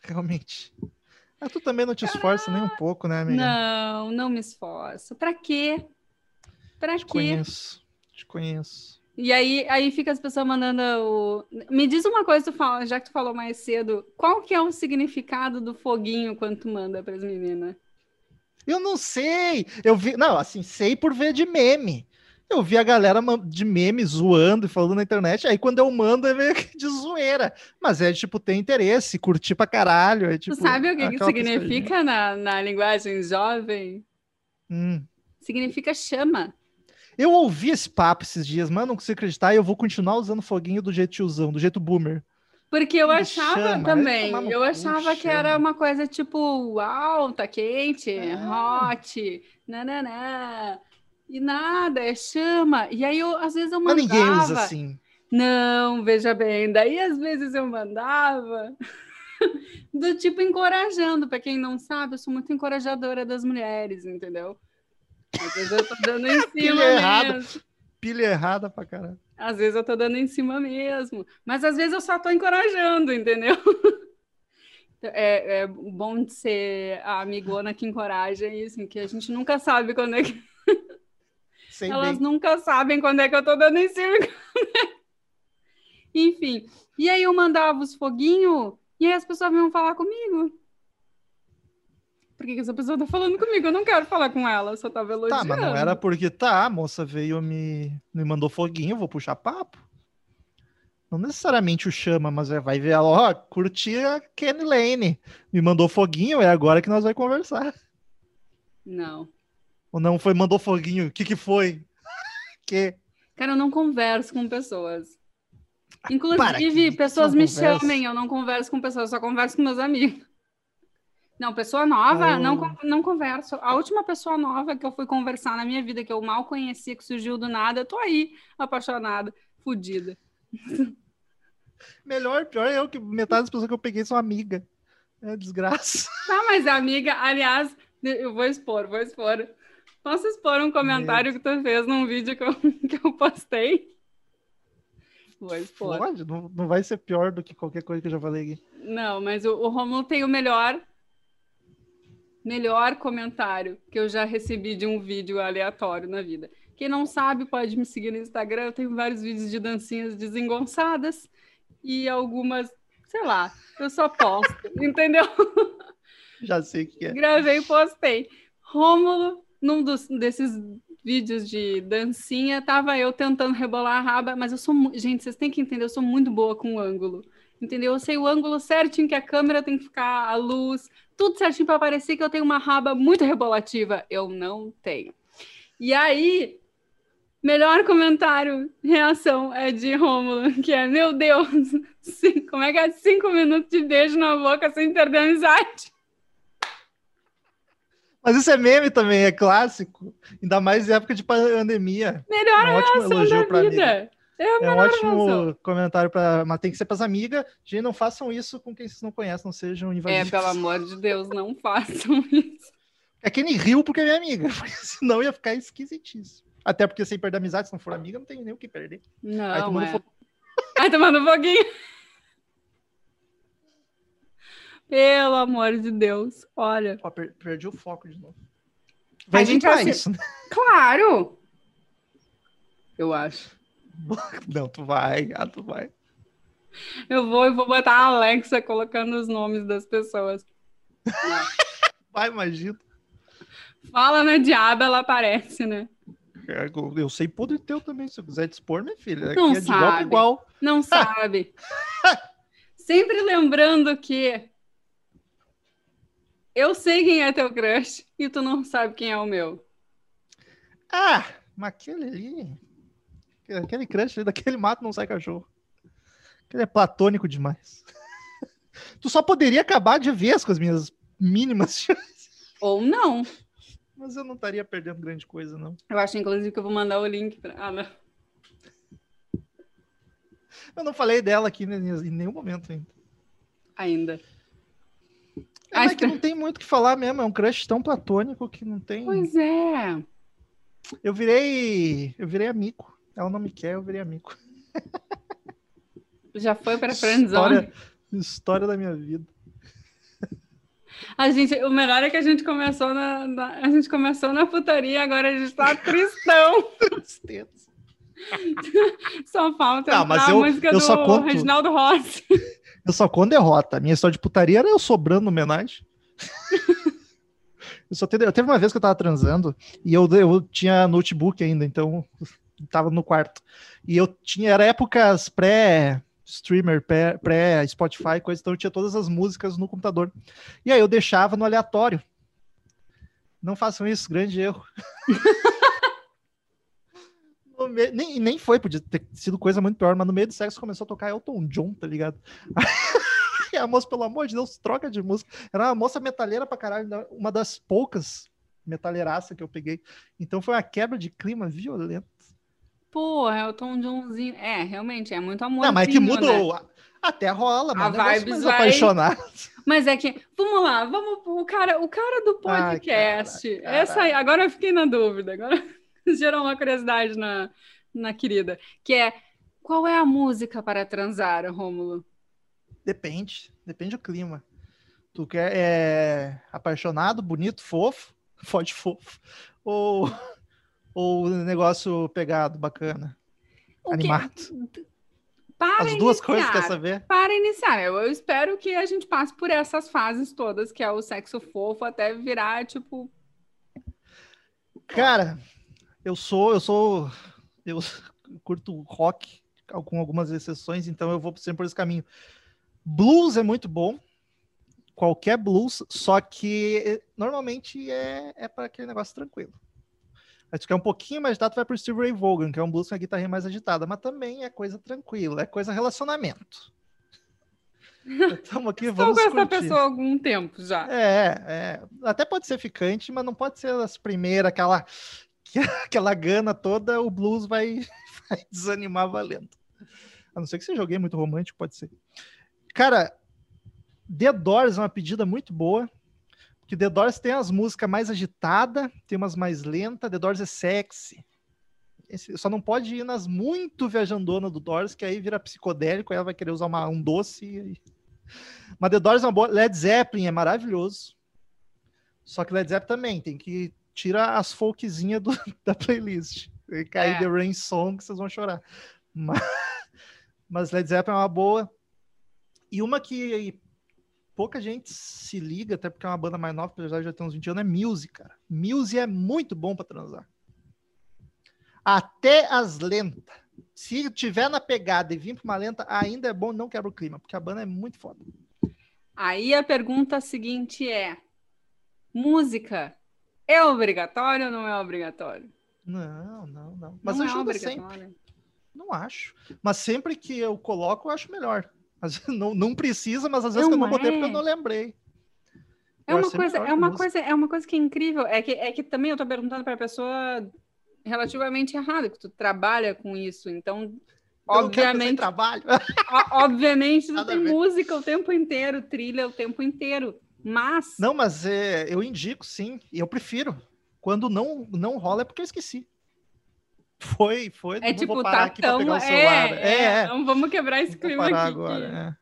Realmente. Mas tu também não te esforça nem um pouco, né, amiga? Não, não me esforço. Pra quê? Pra Te quê? conheço. Te conheço. E aí, aí fica as pessoas mandando o. Me diz uma coisa, tu fala, já que tu falou mais cedo, qual que é o significado do foguinho quando tu manda pras meninas? Eu não sei. Eu vi. Não, assim, sei por ver de meme. Eu vi a galera de meme zoando e falando na internet. Aí quando eu mando é meio que de zoeira. Mas é tipo, ter interesse, curtir pra caralho. É, tipo, tu sabe o que, que significa na, na linguagem jovem? Hum. Significa chama. Eu ouvi esse papo esses dias, mas não consigo acreditar. E eu vou continuar usando foguinho do jeito tiozão, do jeito boomer. Porque eu Me achava chama, também, no eu achava que era chama. uma coisa tipo, uau, tá quente, Ah. hot, nananã. E nada, é chama. E aí, eu, às vezes eu Mas mandava. ninguém usa assim. Não, veja bem, daí às vezes eu mandava do tipo encorajando, para quem não sabe, eu sou muito encorajadora das mulheres, entendeu? Às vezes eu tô dando em cima Pilha errada. Pilha errada pra caralho. Às vezes eu tô dando em cima mesmo, mas às vezes eu só tô encorajando, entendeu? É, é bom de ser a amigona que encoraja isso, que a gente nunca sabe quando é que Sei Elas bem. nunca sabem quando é que eu tô dando em cima. e quando é. Enfim. E aí eu mandava os foguinhos e aí as pessoas vinham falar comigo. Por que, que essa pessoa tá falando comigo? Eu não quero falar com ela, só tava elogiando. Tá, mas não era porque tá, a moça veio me, me mandou foguinho, vou puxar papo. Não necessariamente o chama, mas é, vai ver ela, ó, curti a Kenny Lane. Me mandou foguinho, é agora que nós vai conversar. Não. Ou não foi, mandou foguinho, o que que foi? que? Cara, eu não converso com pessoas. Inclusive, pessoas me conversa. chamem, eu não converso com pessoas, eu só converso com meus amigos. Não, pessoa nova, Oh. não, não converso. A última pessoa nova que eu fui conversar na minha vida, que eu mal conhecia, que surgiu do nada, eu tô aí, apaixonada, fodida. Melhor, pior é eu, que metade das pessoas que eu peguei são amiga. É desgraça. Tá, mas amiga, aliás, eu vou expor, vou expor. Posso expor um comentário que tu fez num vídeo que eu, que eu postei? Vou expor. Pode, não, não vai ser pior do que qualquer coisa que eu já falei aqui. Não, mas o, o Romulo tem o melhor melhor comentário que eu já recebi de um vídeo aleatório na vida. Quem não sabe pode me seguir no Instagram, eu tenho vários vídeos de dancinhas desengonçadas e algumas, sei lá, eu só posto, entendeu? Já sei o que é. Gravei e postei. Rômulo, num dos, desses vídeos de dancinha, tava eu tentando rebolar a raba, mas eu sou. Gente, vocês têm que entender, eu sou muito boa com o ângulo. Entendeu? Eu sei o ângulo certinho que a câmera tem que ficar, a luz, tudo certinho para parecer que eu tenho uma raba muito rebolativa. Eu não tenho. E aí, melhor comentário, reação é de Rômulo, que é: Meu Deus, sim, como é que é cinco minutos de beijo na boca sem perder a amizade? Mas isso é meme também, é clássico. Ainda mais em época de pandemia. Melhor É um ótimo elogio da pra vida. É a É um ótimo reação. comentário para, mas tem que ser para as amigas. Gente, não façam isso com quem vocês não conhecem, não sejam É, invasivos. pelo amor de Deus, não façam isso. É que nem riu porque é minha amiga, senão ia ficar esquisitíssimo. Até porque sem perder amizade, se não for amiga, não tem nem o que perder. Aí Não, todo mundo é. Ai, tomando foguinho. Pelo amor de Deus, olha. ó, per- perdi o foco de novo. Vai assi- isso, né? Claro! Eu acho. Não, tu vai, ah, tu vai. Eu vou e vou botar a Alexa colocando os nomes das pessoas. Vai, imagina. Fala na diaba, ela aparece, né? É, Eu, sei podre teu também, se eu quiser dispor, minha filha. Aqui Não é igual sabe. igual. Não sabe. Sempre lembrando que eu sei quem é teu crush e tu não sabe quem é o meu. Ah, mas aquele ali. Aquele crush ali, daquele mato não sai cachorro. Aquele é platônico demais. tu só poderia acabar de vez com as minhas mínimas chances. Ou não. Mas eu não estaria perdendo grande coisa, não. Eu acho, inclusive, que eu vou mandar o link pra. Ah, não. Eu não falei dela aqui né, em nenhum momento ainda. Ainda. É, Ah, mas que não tem muito o que falar mesmo. É um crush tão platônico que não tem. Pois é. Eu virei. Eu virei amigo. Ela não me quer, eu virei amigo. Já foi pra friendzone. História, história da minha vida. A gente, o melhor é que a gente começou na, na- a gente começou na putaria, agora a gente tá tristão. Tristeza. Só falta Não, mas eu- a música eu do só conto- Reginaldo Rossi. Eu só com derrota. A minha história de putaria era eu sobrando homenagem. eu só teve, teve uma vez que eu tava transando e eu, eu tinha notebook ainda, então eu tava no quarto. E eu tinha, era épocas pré-streamer, pré- pré-Spotify, coisa, então eu tinha todas as músicas no computador. E aí eu deixava no aleatório. Não façam isso, grande erro. Meio- nem, nem foi, podia ter sido coisa muito pior, mas no meio do sexo começou a tocar Elton John, tá ligado? E a moça, pelo amor de Deus, troca de música. Era uma moça metalheira pra caralho, uma das poucas metalheiraças que eu peguei. Então foi uma quebra de clima violenta. Pô, Elton Johnzinho. É, realmente, é muito amor. Não, mas é que mudou. Até rola, A mas negócio vibes vai- apaixonado. Mas é que, vamos lá, vamos o cara, o cara do Ai, podcast. cara, cara. essa aí, agora eu fiquei na dúvida, agora gerou uma curiosidade na, na querida, que é qual é a música para transar, Rômulo? Depende, depende do clima. Tu quer é, apaixonado, bonito, fofo, fode fofo, ou, ou negócio pegado, bacana, O que- animado. Para As duas iniciar, coisas, quer saber? Para iniciar, eu, eu espero que a gente passe por essas fases todas, que é o sexo fofo, até virar, tipo, Cara, eu sou, eu sou, eu curto rock com algumas exceções, então eu vou sempre por esse caminho. Blues é muito bom, qualquer blues, só que normalmente é, é para aquele negócio tranquilo. Aí tu quer um pouquinho mais agitado, vai pro Steve Ray Vaughan, que é um blues com a guitarrinha mais agitada, mas também é coisa tranquila, é coisa relacionamento. Estamos aqui, estou vamos com essa curtir. pessoa há algum tempo já. É, é. Até pode ser ficante, mas não pode ser as primeiras, aquela, aquela gana toda, o blues vai, vai desanimar valendo. A não ser que seja alguém muito romântico, pode ser. Cara, The Doors é uma pedida muito boa, porque The Doors tem as músicas mais agitadas, tem umas mais lentas, The Doors é sexy. Esse- só não pode ir nas muito viajandonas do Doors, que aí vira psicodélico, aí ela vai querer usar uma- um doce. e- Mas The Doors é uma boa. Led Zeppelin é maravilhoso. Só que Led Zeppelin também tem que tirar as folkzinhas do- da playlist. E cair É. The Rain Song, que vocês vão chorar. Mas, mas Led Zeppelin é uma boa. E uma que pouca gente se liga, até porque é uma banda mais nova, apesar de já ter uns 20 anos, é Muse, cara. Muse é muito bom pra transar. Até as lentas. Se tiver na pegada e vir pra uma lenta, ainda é bom, não quebra o clima, porque a banda é muito foda. Aí a pergunta seguinte é: música é obrigatório ou não é obrigatório? Não, não, não. Mas não é ajuda sempre. obrigatório. Não acho. Mas sempre que eu coloco, eu acho melhor. Vezes não, não precisa, mas às vezes que eu Não não botei porque eu é. não lembrei. É uma sempre coisa, é uma música. coisa, é uma coisa que é incrível. É que, é que também eu tô perguntando para a pessoa relativamente errada, que tu trabalha com isso. Então, Eu não obviamente, trabalho. obviamente tu tem música o tempo inteiro, trilha o tempo inteiro. Mas Não, mas é, eu indico sim, e eu prefiro. Quando não, não rola é porque eu esqueci. Foi, foi. é não tipo, vou parar tá aqui tão. pegar o celular. É, É, é. Não vamos quebrar esse clima aqui. agora. que- é.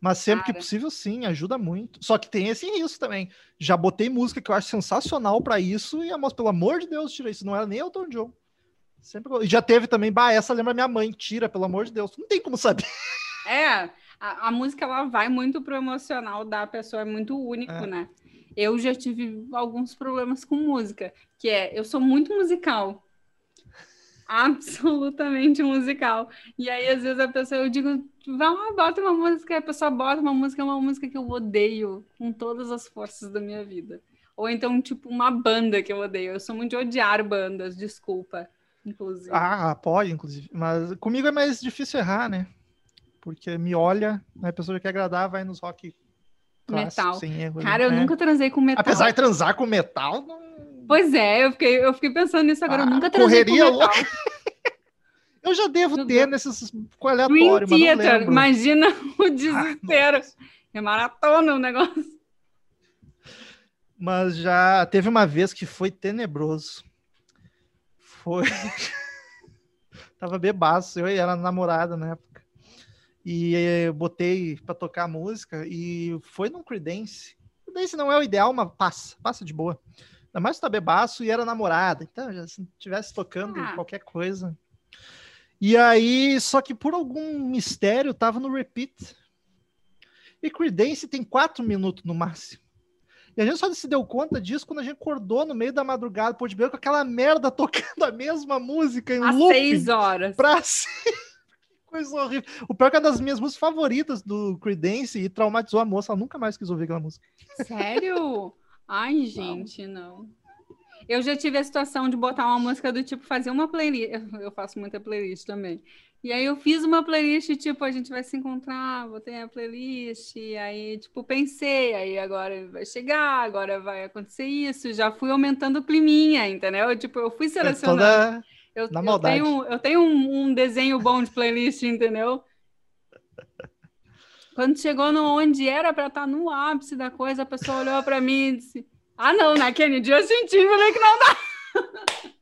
Mas sempre que Cara. possível, sim, ajuda muito. Só que tem esse risco também. Já botei música que eu acho sensacional pra isso e a moça, pelo amor de Deus, tira isso. Não era nem Elton John. Sempre... E já teve também, bah, essa lembra minha mãe, tira, pelo amor de Deus. Não tem como saber. É, a, a música ela vai muito pro emocional da pessoa, é muito único, É. né? Eu já tive alguns problemas com música, que é, eu sou muito musical. Absolutamente musical. E aí, às vezes, a pessoa, eu digo, vai lá, bota uma música, a pessoa bota uma música, é uma música que eu odeio com todas as forças da minha vida. Ou então, tipo, uma banda que eu odeio. Eu sou muito de odiar bandas, desculpa, inclusive. Ah, pode, inclusive. Mas comigo é mais difícil errar, né? Porque me olha, né, a pessoa já quer agradar, vai nos rock clássicos, Metal. sem erro. Cara, eu né? nunca transei com metal. Apesar de transar com metal, não... Pois é, eu fiquei, eu fiquei pensando nisso agora. eu Ah, nunca transei com correria metal. eu já devo ter nesses com aleatório, mas Theater, imagina o Ah, desespero. nossa. é maratona o negócio. Mas já teve uma vez que foi tenebroso. Foi. Tava bebaço, eu e ela namorada na época. E eu botei pra tocar música e foi num Creedence. Creedence não é o ideal, mas passa, passa de boa. Ainda mais tá bebaço e era namorada. Então, já se tivesse tocando Ah. qualquer coisa. E aí, só que por algum mistério, tava no repeat. E Creedence tem quatro minutos no máximo. E a gente só se deu conta disso quando a gente acordou no meio da madrugada, pôde ver com aquela merda tocando a mesma música em Às looping seis horas. pra. Coisa horrível. O pior é que é das minhas músicas favoritas do Creedence e traumatizou a moça. Ela nunca mais quis ouvir aquela música. Sério? Ai, gente, não. Eu já tive a situação de botar uma música do tipo, fazer uma playlist. Eu faço muita playlist também. E aí eu fiz uma playlist, tipo, a gente vai se encontrar, botei a playlist, e aí, tipo, pensei, aí agora vai chegar, agora vai acontecer isso, já fui aumentando o climinha, entendeu? Tipo, eu fui É selecionando. toda Eu, na eu tenho, eu tenho um, um desenho bom de playlist, entendeu? Quando chegou no onde era para estar no ápice da coisa, a pessoa olhou para mim e disse: Ah, não, né, Kennedy? Eu senti, falei que não dá.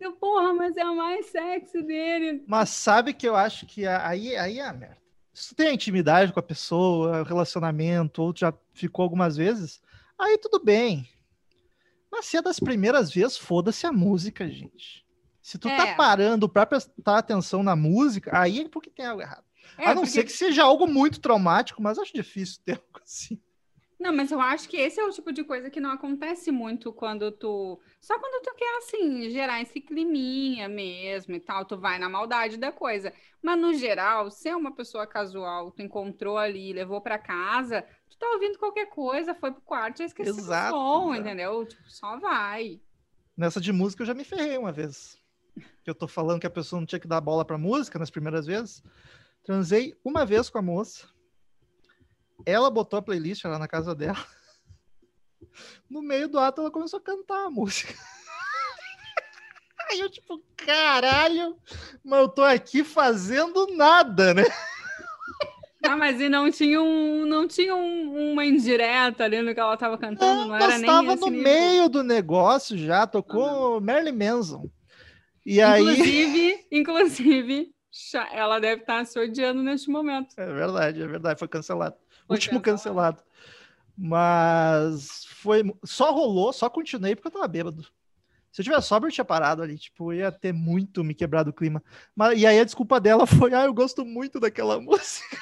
Eu, porra, mas é a mais sexy dele. Mas sabe que eu acho que aí, aí é a merda. Se tu tem a intimidade com a pessoa, o relacionamento, ou tu já ficou algumas vezes, aí tudo bem. Mas se é das primeiras vezes, foda-se a música, gente. Se tu tá É. parando pra prestar atenção na música, aí é porque tem algo errado. É, a não porque- ser que seja algo muito traumático, mas acho difícil ter algo assim. Não, mas eu acho que esse é o tipo de coisa que não acontece muito quando tu. Só quando tu quer, assim, gerar esse climinha mesmo e tal, tu vai na maldade da coisa. Mas no geral, se é uma pessoa casual, tu encontrou ali, levou pra casa, tu tá ouvindo qualquer coisa, foi pro quarto, já esqueceu Exato, o som, exato. entendeu? Tipo, só vai. Nessa de música eu já me ferrei uma vez. Que eu tô falando que a pessoa não tinha que dar bola pra música nas primeiras vezes. Transei uma vez com a moça. Ela botou a playlist lá na casa dela. No meio do ato ela começou a cantar a música. Aí eu tipo, caralho, mas eu tô aqui fazendo nada, né? Ah, mas e não tinha, um, não tinha um- uma indireta ali no que ela tava cantando? Não, era Nós nem tava esse no nível. meio do negócio já, tocou Marilyn Manson. E aí, Inclusive, inclusive, cha- ela deve estar se odiando neste momento. É verdade, é verdade, foi cancelado. Foi Último cancelado. cancelado. Mas foi. Só rolou, só continuei porque eu tava bêbado. Se eu tivesse sóbrio, eu tinha parado ali. Tipo, ia ter muito me quebrado o clima. Mas, e aí a desculpa dela foi: ah, eu gosto muito daquela música.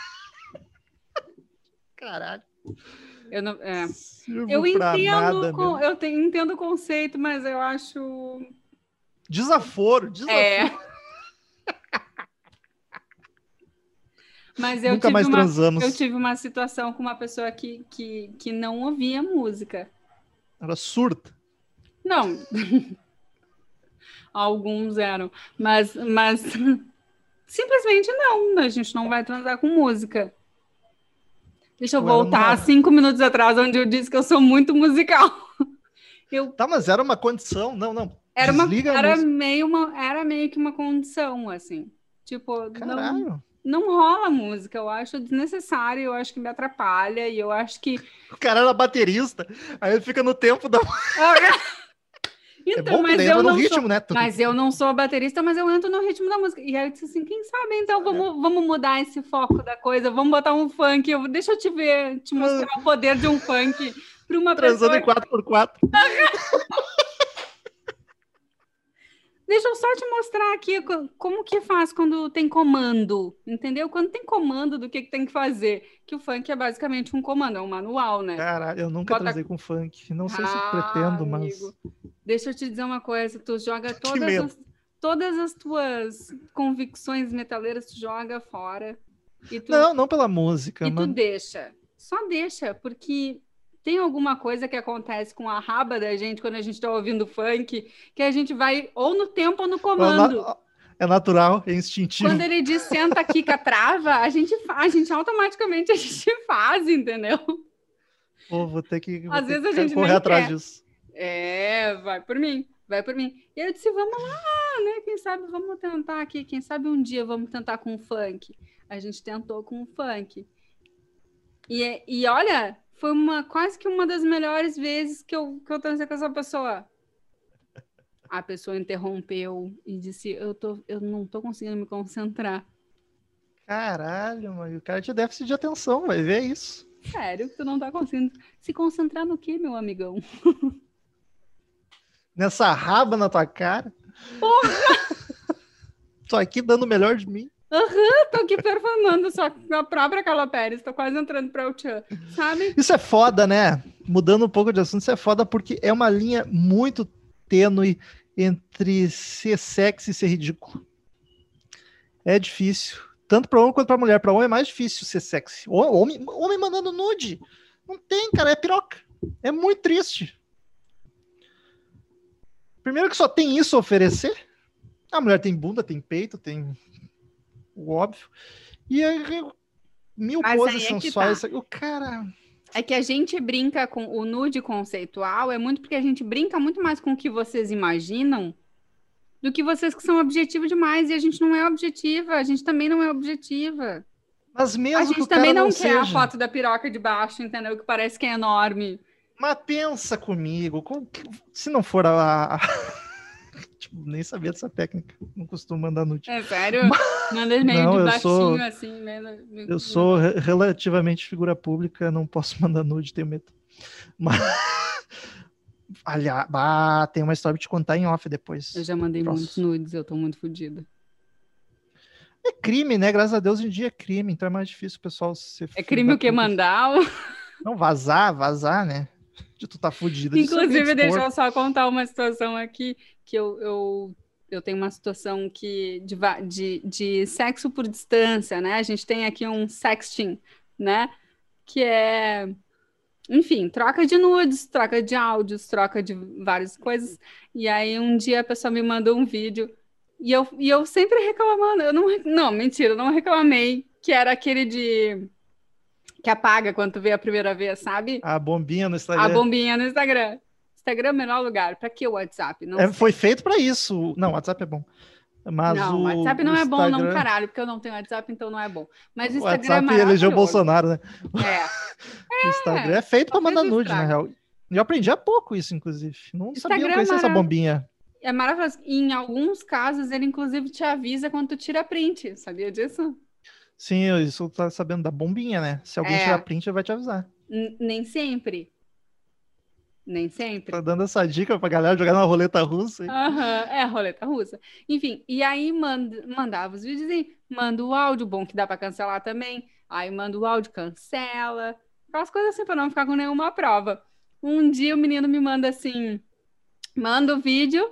Caralho. Eu, não, é. eu entendo, nada com- eu te- entendo o conceito, mas eu acho. Desaforo, desaforo. É. Mas eu Nunca tive mais uma, transamos. eu tive uma situação com uma pessoa que, que, que não ouvia música. Era surta. Não. Alguns eram. Mas, mas simplesmente não. A gente não vai transar com música. Deixa eu voltar uma- cinco minutos atrás, onde eu disse que eu sou muito musical. Eu, Tá, mas era uma condição. Não, não. Era, uma, era, meio uma, era meio que uma condição, assim. Tipo, não, Caralho. não rola música. Eu acho desnecessário, eu acho que me atrapalha, e eu acho que. O cara era baterista. Aí ele fica no tempo da. Então, é bom que mas daí eu não sou ritmo, né? Tu- Mas eu não sou baterista, mas eu entro no ritmo da música. E aí eu disse assim, quem sabe, então, vamos, vamos mudar esse foco da coisa, vamos botar um funk. Eu, deixa eu te ver, te mostrar o poder de um funk para uma Transando pessoa. em 4x4. Deixa eu só te mostrar aqui co- como que faz quando tem comando, entendeu? Quando tem comando do que, que tem que fazer. Que o funk é basicamente um comando, é um manual, né? Caralho, eu nunca Bota- transei com funk. Não sei se Ah, pretendo, mas. amigo. Deixa eu te dizer uma coisa, tu joga todas as, todas as tuas convicções metaleiras, tu joga fora. Tu, Não, não pela música, e tu deixa. Só deixa, porque tem alguma coisa que acontece com a raba da gente quando a gente tá ouvindo funk, que a gente vai ou no tempo ou no comando. É natural, é instintivo. Quando ele diz senta aqui que trava, a gente, a gente automaticamente a gente faz, entendeu? Pô, vou ter que, vou Às ter vezes que a gente correr atrás quer. disso. É, vai por mim, vai por mim. E eu disse, vamos lá, né? Quem sabe vamos tentar aqui, quem sabe um dia vamos tentar com funk. A gente tentou com funk. E, é- e olha, foi uma quase que uma das melhores vezes que eu, que eu transei com essa pessoa. A pessoa interrompeu e disse, eu, tô, eu não tô conseguindo me concentrar. Caralho, mano. O cara tinha déficit de atenção, vai ver isso. Sério, tu não tá conseguindo se concentrar no quê, meu amigão? Nessa raba na tua cara. Porra! Tô aqui dando o melhor de mim. Tô aqui performando só a própria Carla Pérez, tô quase entrando pra Tchan, sabe? Isso é foda, né? Mudando um pouco de assunto, isso é foda porque é uma linha muito tênue entre ser sexy e ser ridículo. É difícil. Tanto para homem quanto para mulher. Para homem é mais difícil ser sexy. Ho- Homem, homem mandando nude. Não tem, cara. É piroca. É muito triste. Primeiro que só tem isso a oferecer. A mulher tem bunda, tem peito, tem o óbvio. E aí, mil Mas poses é sensuais. tá. O cara. É que a gente brinca com o nude conceitual, é muito porque a gente brinca muito mais com o que vocês imaginam do que vocês que são objetivos demais. E a gente não é objetiva, a gente também não é objetiva. Mas mesmo A que gente também não, não quer a seja. foto da piroca de baixo, entendeu? Que parece que é enorme. Mas pensa comigo, que- se não for a. tipo, nem sabia dessa técnica. Não costumo mandar nude. É sério? Manda meio Não, de baixinho, sou- assim. Meio... Eu sou re- relativamente figura pública, não posso mandar nude, tenho medo. Mas. Aliás, bah, tem uma história pra te contar em off depois. Eu já mandei Próximo. muitos nudes, eu tô muito fodida. É crime, né? Graças a Deus, hoje em dia é crime, então é mais difícil o pessoal ser. É crime o que mandar? ou- Não, vazar, vazar, né? De tu tá fudido. Inclusive, deixa eu só contar uma situação aqui, que eu, eu, eu tenho uma situação que de, de, de sexo por distância, né? A gente tem aqui um sexting, né? Que é, enfim, troca de nudes, troca de áudios, troca de várias coisas. E aí um dia a pessoa me mandou um vídeo e eu, e eu sempre reclamando, eu não, não, mentira, eu não reclamei, que era aquele de que apaga quando tu vê a primeira vez, sabe? A bombinha no A Instagram. bombinha no Instagram. Instagram é o melhor lugar. Pra que o WhatsApp? Não, É, foi feito pra isso. Não, o WhatsApp é bom. Mas não, o WhatsApp não o é bom, não, Instagram- caralho, porque eu não tenho WhatsApp, então não é bom. Mas o Instagram WhatsApp é elegeu o maravilhoso. Bolsonaro, né? É. O Instagram é feito fez mandar nude, na real. Eu aprendi há pouco isso, inclusive. Não sabia, Instagram não é conhecia essa bombinha. É maravilhoso. E em alguns casos, ele inclusive te avisa quando tu tira print. Sabia disso? Sim, isso tá sabendo da bombinha, né? Se alguém É. tirar print, ele vai te avisar. N- nem sempre. Nem sempre. Tá dando essa dica pra galera jogar na roleta russa. Aham, é a roleta russa. Enfim, e aí manda, mandava os vídeos e manda o áudio, bom que dá pra cancelar também. Aí manda o áudio, cancela. Aquelas coisas assim pra não ficar com nenhuma prova. Um dia o menino me manda assim: manda o vídeo,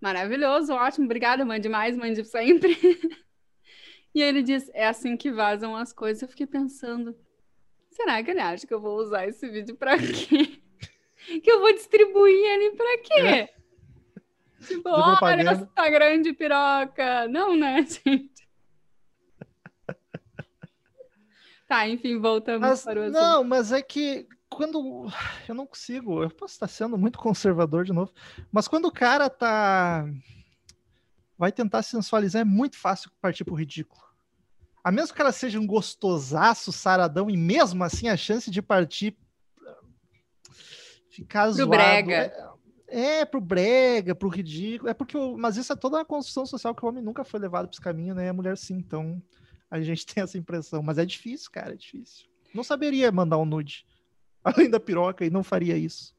maravilhoso, ótimo, obrigada, mande mais, mande sempre. E aí ele diz: é assim que vazam as coisas. Eu fiquei pensando: será que ele acha que eu vou usar esse vídeo pra quê? Que eu vou distribuir ele pra quê? Tipo, olha essa grande piroca. Não, né, gente? Tá, enfim, voltamos Mas, para o assunto. não, mas é que quando. Eu não consigo. Eu posso estar sendo muito conservador de novo. Mas quando o cara tá. Vai tentar sensualizar, é muito fácil partir pro ridículo. A menos que cara seja um gostosaço, saradão, e mesmo assim a chance de partir. Ficar Pro zoado. brega. É, é, pro brega, pro ridículo. É porque. o- Mas isso é toda uma construção social que o homem nunca foi levado para esse caminho, né? A mulher sim. Então a gente tem essa impressão. Mas é difícil, cara, é difícil. Não saberia mandar um nude. Além da piroca, e não faria isso.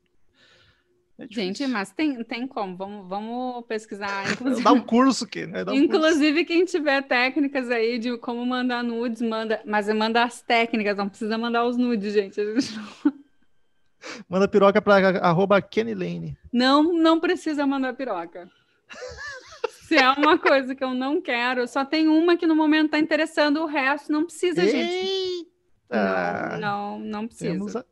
É Gente, mas tem, tem como. Vamos, vamos pesquisar. Inclusive, Dá um curso que, né? Um curso. inclusive, quem tiver técnicas aí de como mandar nudes, manda. Mas manda as técnicas, não precisa mandar os nudes, gente. Gente Manda piroca para arroba Kenny Lane. Não, não precisa mandar piroca. Se é uma coisa que eu não quero, só tem uma que no momento tá interessando, o resto não precisa, gente. Eita! Não, não, não precisa.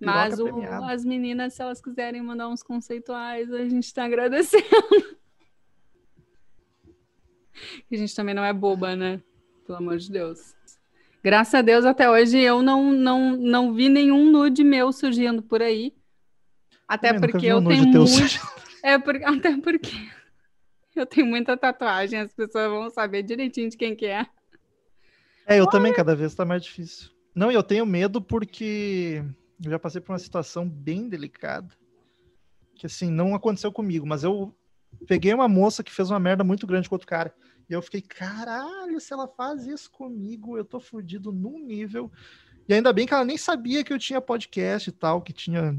Mas o- as meninas, se elas quiserem mandar uns conceituais, a gente tá agradecendo. A gente também não é boba, né? Pelo amor de Deus. Graças a Deus, até hoje eu não, não, não vi nenhum nude meu surgindo por aí. Até nunca porque eu tenho teu muito. surgindo. É por... Até porque eu tenho muita tatuagem, as pessoas vão saber direitinho de quem que é. É, eu também, cada vez tá mais difícil. Não, e eu tenho medo porque eu já passei por uma situação bem delicada. Que assim, não aconteceu comigo, mas eu peguei uma moça que fez uma merda muito grande com outro cara. E eu fiquei, caralho, se ela faz isso comigo, eu tô fudido num nível. E ainda bem que ela nem sabia que eu tinha podcast e tal, que tinha.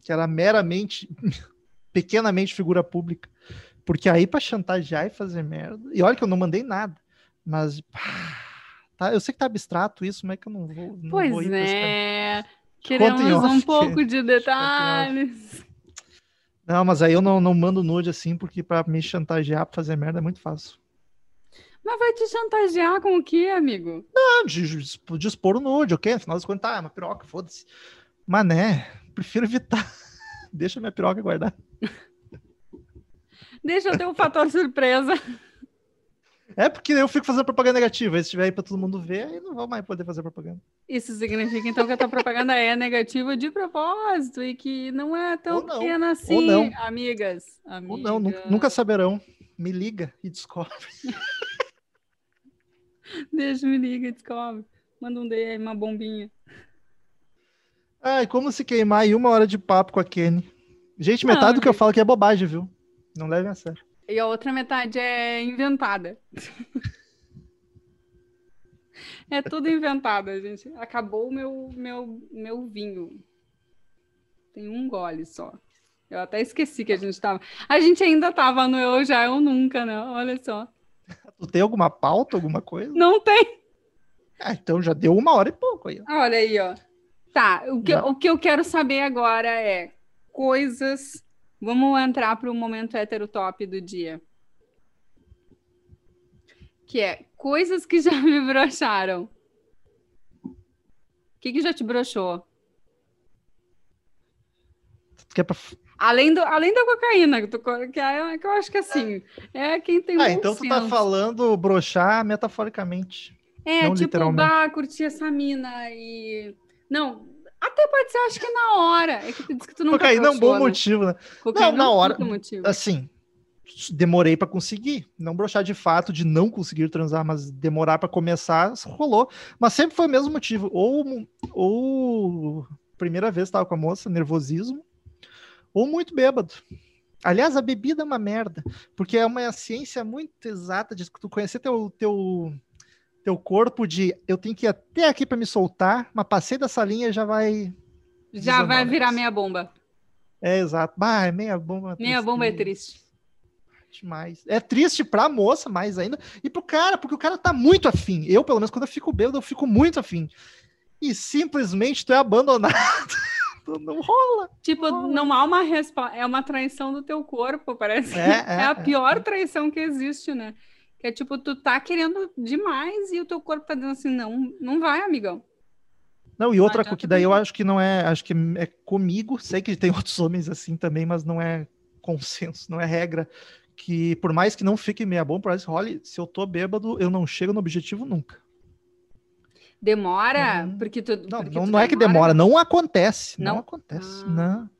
que era meramente, pequenamente figura pública. Porque aí pra chantagear e fazer merda. E olha que eu não mandei nada. Mas. pá, tá, eu sei que tá abstrato isso, mas é que eu não vou. Não Pois vou ir é. Queremos um que- pouco de detalhes. Não, mas aí eu não, não mando nude assim, porque pra me chantagear pra fazer merda é muito fácil. Mas vai te chantagear com o quê, amigo? Não, de, de, de expor o nude, ok? Afinal das contas, tá, é uma piroca, foda-se. Mas né, prefiro evitar. Deixa minha piroca guardar. Deixa eu ter um fator surpresa. É porque eu fico fazendo propaganda negativa. Se tiver aí pra todo mundo ver, aí não vou mais poder fazer propaganda. Isso significa então que a tua propaganda é negativa de propósito e que não é tão não, pequena assim, amigas. Ou não, nunca, nunca saberão. Me liga e descobre. Deixa, me liga, descobre. Manda um DM, uma bombinha. Ai, como se queimar em uma hora de papo com a Kenny. Gente, Não, metade do que eu falo aqui é bobagem, viu? Não levem a sério. E a outra metade é inventada. É tudo inventada, gente. Acabou o meu, meu, meu vinho. Tem um gole só. Eu até esqueci que a gente tava. A gente ainda tava no Eu Já Eu Nunca, né? Olha só. Tu tem alguma pauta, alguma coisa? Não tem. Ah, então já deu uma hora e pouco aí. Olha aí, ó. Tá, o que, o que eu quero saber agora é coisas. Vamos entrar para o momento heterotop do dia. Que é coisas que já me broxaram. O que, que já te broxou? Quer pra... Além, do, além da cocaína, que, tu que, é, que eu acho que assim, é quem tem Ah, então tu tá senso. falando broxar metaforicamente. É, tipo, bah, curti essa mina e... Não, até pode ser, acho que na hora. É que tu disse que tu nunca Cocaína é um bom broxou, né? motivo, né? Cocaína na é um hora- motivo. Assim, demorei pra conseguir. Não broxar de fato de não conseguir transar, mas demorar pra começar, rolou. Mas sempre foi o mesmo motivo. Ou, ou primeira vez tava com a moça, nervosismo, ou muito bêbado. Aliás, a bebida é uma merda, porque é uma ciência muito exata de tu conhecer teu, teu, teu corpo de eu tenho que ir até aqui pra me soltar, mas passei dessa linha já vai. Já vai virar meia bomba. É exato. Bah, é meia bomba. Meia bomba é triste. Demais. É triste pra moça, mais ainda. E pro cara, porque o cara tá muito afim. Eu, pelo menos, quando eu fico bêbado, eu fico muito afim. E simplesmente tu é abandonado. Não rola. Tipo, não há uma resposta. É uma traição do teu corpo, parece. É, É, é, a é. pior traição que existe, né? Que é tipo, tu tá querendo demais e o teu corpo tá dizendo assim, não, não vai, amigão. Não, e outra adianta coisa que daí eu acho que não é. Acho que é comigo. Sei que tem outros homens assim também, mas não é consenso, não é regra. Que por mais que não fique meia bomba, por mais que role, se eu tô bêbado, eu não chego no objetivo nunca. Demora, Uhum. porque tu. Não, porque não, tu não é que demora, não acontece. Não, Não? acontece, Ah. não.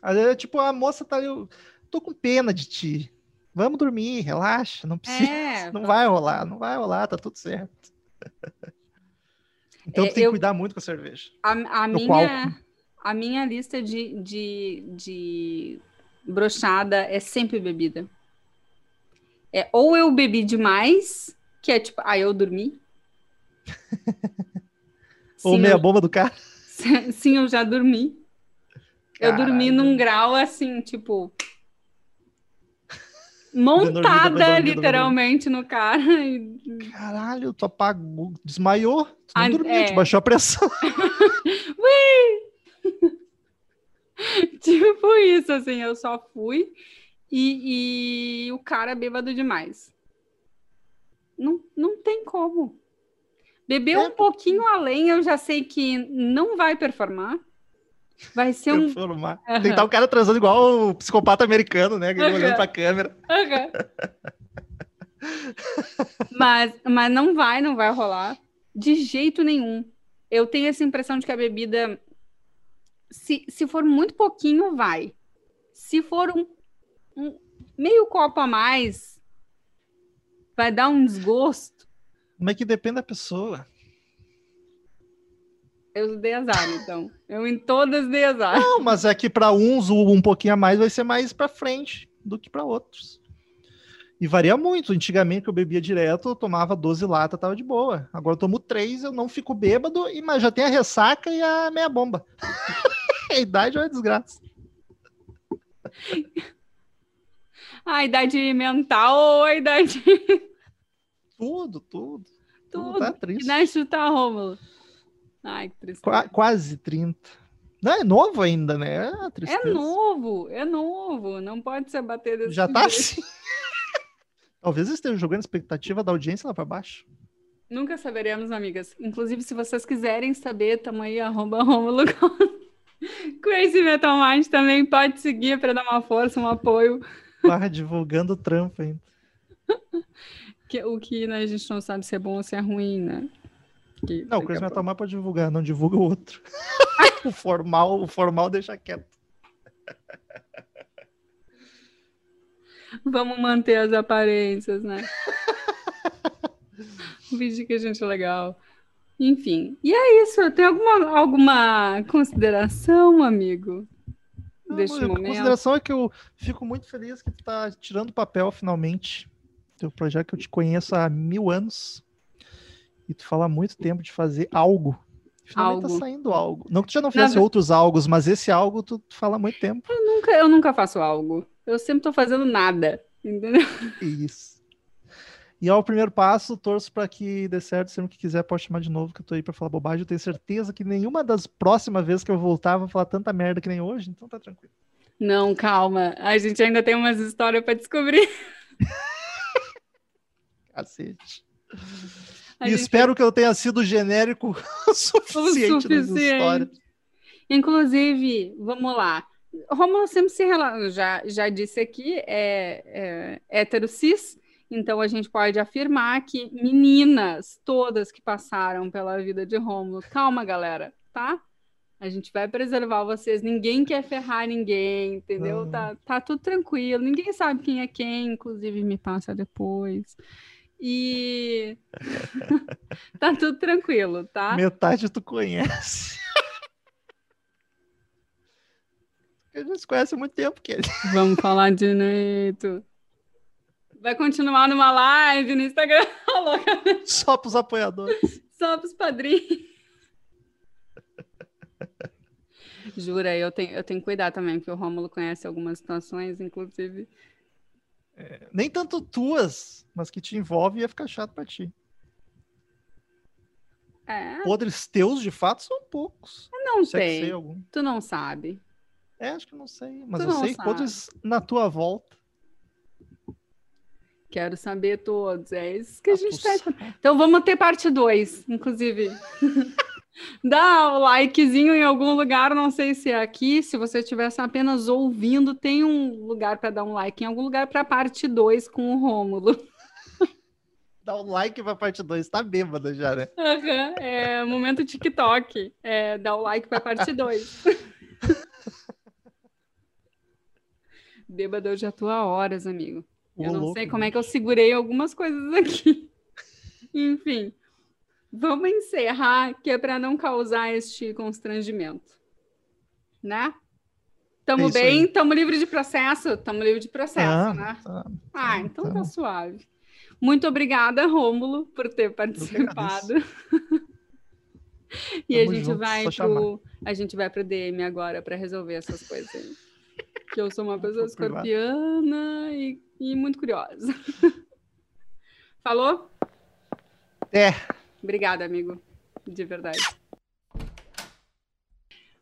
Às vezes, tipo, a moça tá ali, eu tô com pena de ti. Vamos dormir, relaxa, não precisa. É, Não vai rolar, não vai rolar, tá tudo certo. Então É, tem que eu- cuidar muito com a cerveja. A, a minha, a minha lista de, de, de brochada é sempre bebida. É ou eu bebi demais, que é tipo, ah, eu dormi. Ou Sim, meia eu- bomba do cara. Sim, eu já dormi. Eu dormi Caralho. num grau assim, tipo. Montada literalmente no cara. e- Caralho, tu apagou, desmaiou, tu não Ah, dormiu, é. tu baixou a pressão. Tipo isso, assim, eu só fui e, e o cara bêbado demais. Não, não tem como. Beber É. um pouquinho além, eu já sei que não vai performar. Vai ser um. Tem que tá o cara transando igual o psicopata americano, né? Aham. Olhando pra câmera. Aham. mas, mas não vai, não vai rolar. De jeito nenhum. Eu tenho essa impressão de que a bebida, se, se for muito pouquinho, vai. Se for um, um meio copo a mais, vai dar um desgosto. Mas que depende da pessoa. Eu dei azar, então. Eu em todas dei azar. Não, mas é que para uns um pouquinho a mais vai ser mais para frente do que para outros. E varia muito. Antigamente eu bebia direto, eu tomava 12 latas, tava de boa. Agora eu tomo 3, eu não fico bêbado, e- mas já tem a ressaca e a meia bomba. a idade é uma desgraça. A idade mental ou a idade. Tudo, tudo. Tudo Tudo. tá Que triste. nem chutar Rômulo. Ai, que tristeza. Qua- quase 30. Não, é novo ainda, né? É, É novo, é novo. Não pode se abater desse Já tá assim. Talvez esteja jogando a expectativa da audiência lá para baixo. Nunca saberemos, amigas. Inclusive, se vocês quiserem saber, tamo aí, arroba Rômulo com- Crazy Metal Mind também pode seguir para dar uma força, um apoio. Barra divulgando trampo ainda. O que né, a gente não sabe se é bom ou se é ruim, né? Que Não, o Crazy a Metal Mind pode divulgar, não divulga o outro. o formal, o formal deixa quieto. Vamos manter as aparências, né? Vídeo que a gente é legal. Enfim, e é isso. Tem alguma, alguma consideração, amigo? Não, Deste a momento? consideração é que eu fico muito feliz que tu tá tirando papel finalmente. Teu projeto que eu te conheço há mil anos. E tu fala há muito tempo de fazer algo. Finalmente Algo. tá saindo algo. Não que tu já não Na fizesse ver- outros algos, mas esse algo tu, tu fala há muito tempo. Nunca, eu nunca faço algo. Eu sempre tô fazendo nada. Entendeu? Isso. E ao primeiro passo, torço para que dê certo. Sempre que quiser, pode chamar de novo, que eu tô aí pra falar bobagem. Eu tenho certeza que nenhuma das próximas vezes que eu voltar, eu vou falar tanta merda que nem hoje, então tá tranquilo. Não, calma. A gente ainda tem umas histórias pra descobrir. Cacete. E gente espero que eu tenha sido genérico o o suficiente nas histórias. Inclusive, vamos lá. Romulo sempre se relaciona, já, já disse aqui, é, é hétero cis, então a gente pode afirmar que meninas, todas que passaram pela vida de Rômulo, calma, galera, tá? A gente vai preservar vocês, ninguém quer ferrar ninguém, entendeu? Não. Tá, tá tudo tranquilo, ninguém sabe quem é quem, inclusive me passa depois. E tá tudo tranquilo, tá? Metade tu conhece. A gente se conhece há muito tempo, que Vamos falar direito. Vai continuar numa live no Instagram, louca. só pros apoiadores. só pros padrinhos. Jura, eu tenho, eu tenho que cuidar também, porque o Rômulo conhece algumas situações, inclusive. Nem tanto tuas, mas que te envolve ia ficar chato pra ti. É, Podres teus, de fato, são poucos. não Se é sei. algum. Tu não sabe. É, acho que não sei. Mas Tu eu sei sabe. podres na tua volta. Quero saber todos. É isso que a Ah, gente tá. sabe. Então vamos ter parte 2, inclusive. Dá o likezinho em algum lugar, não sei se é aqui. Se você estivesse apenas ouvindo, tem um lugar para dar um like, em algum lugar para parte 2 com o Rômulo. Dá um like pra parte 2. Tá bêbada já, né? Aham, É momento TikTok. É, dá o like para parte 2. Bêbado, eu já tô há horas, amigo. Eu Ô, não louco, sei como é que eu segurei algumas coisas aqui. Enfim, vamos encerrar, que é para não causar este constrangimento. Né? Tamo É bem, aí. tamo livre de processo, tamo livre de processo, Ah, né? tá. Ah, então tá tamo. suave. Muito obrigada, Rômulo, por ter participado. e a gente junto, vai pro a gente vai pro DM agora para resolver essas coisas aí. Que eu sou uma pessoa escorpiana e, e muito curiosa. Falou? É, Obrigada, amigo. De verdade.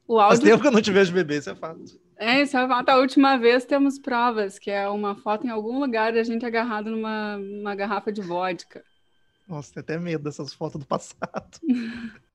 O faz áudio. tempo que eu não te vejo beber, isso é fato. É, isso é fato. A última vez temos provas, que é uma foto em algum lugar da gente agarrado numa, numa garrafa de vodka. Nossa, tem até medo dessas fotos do passado.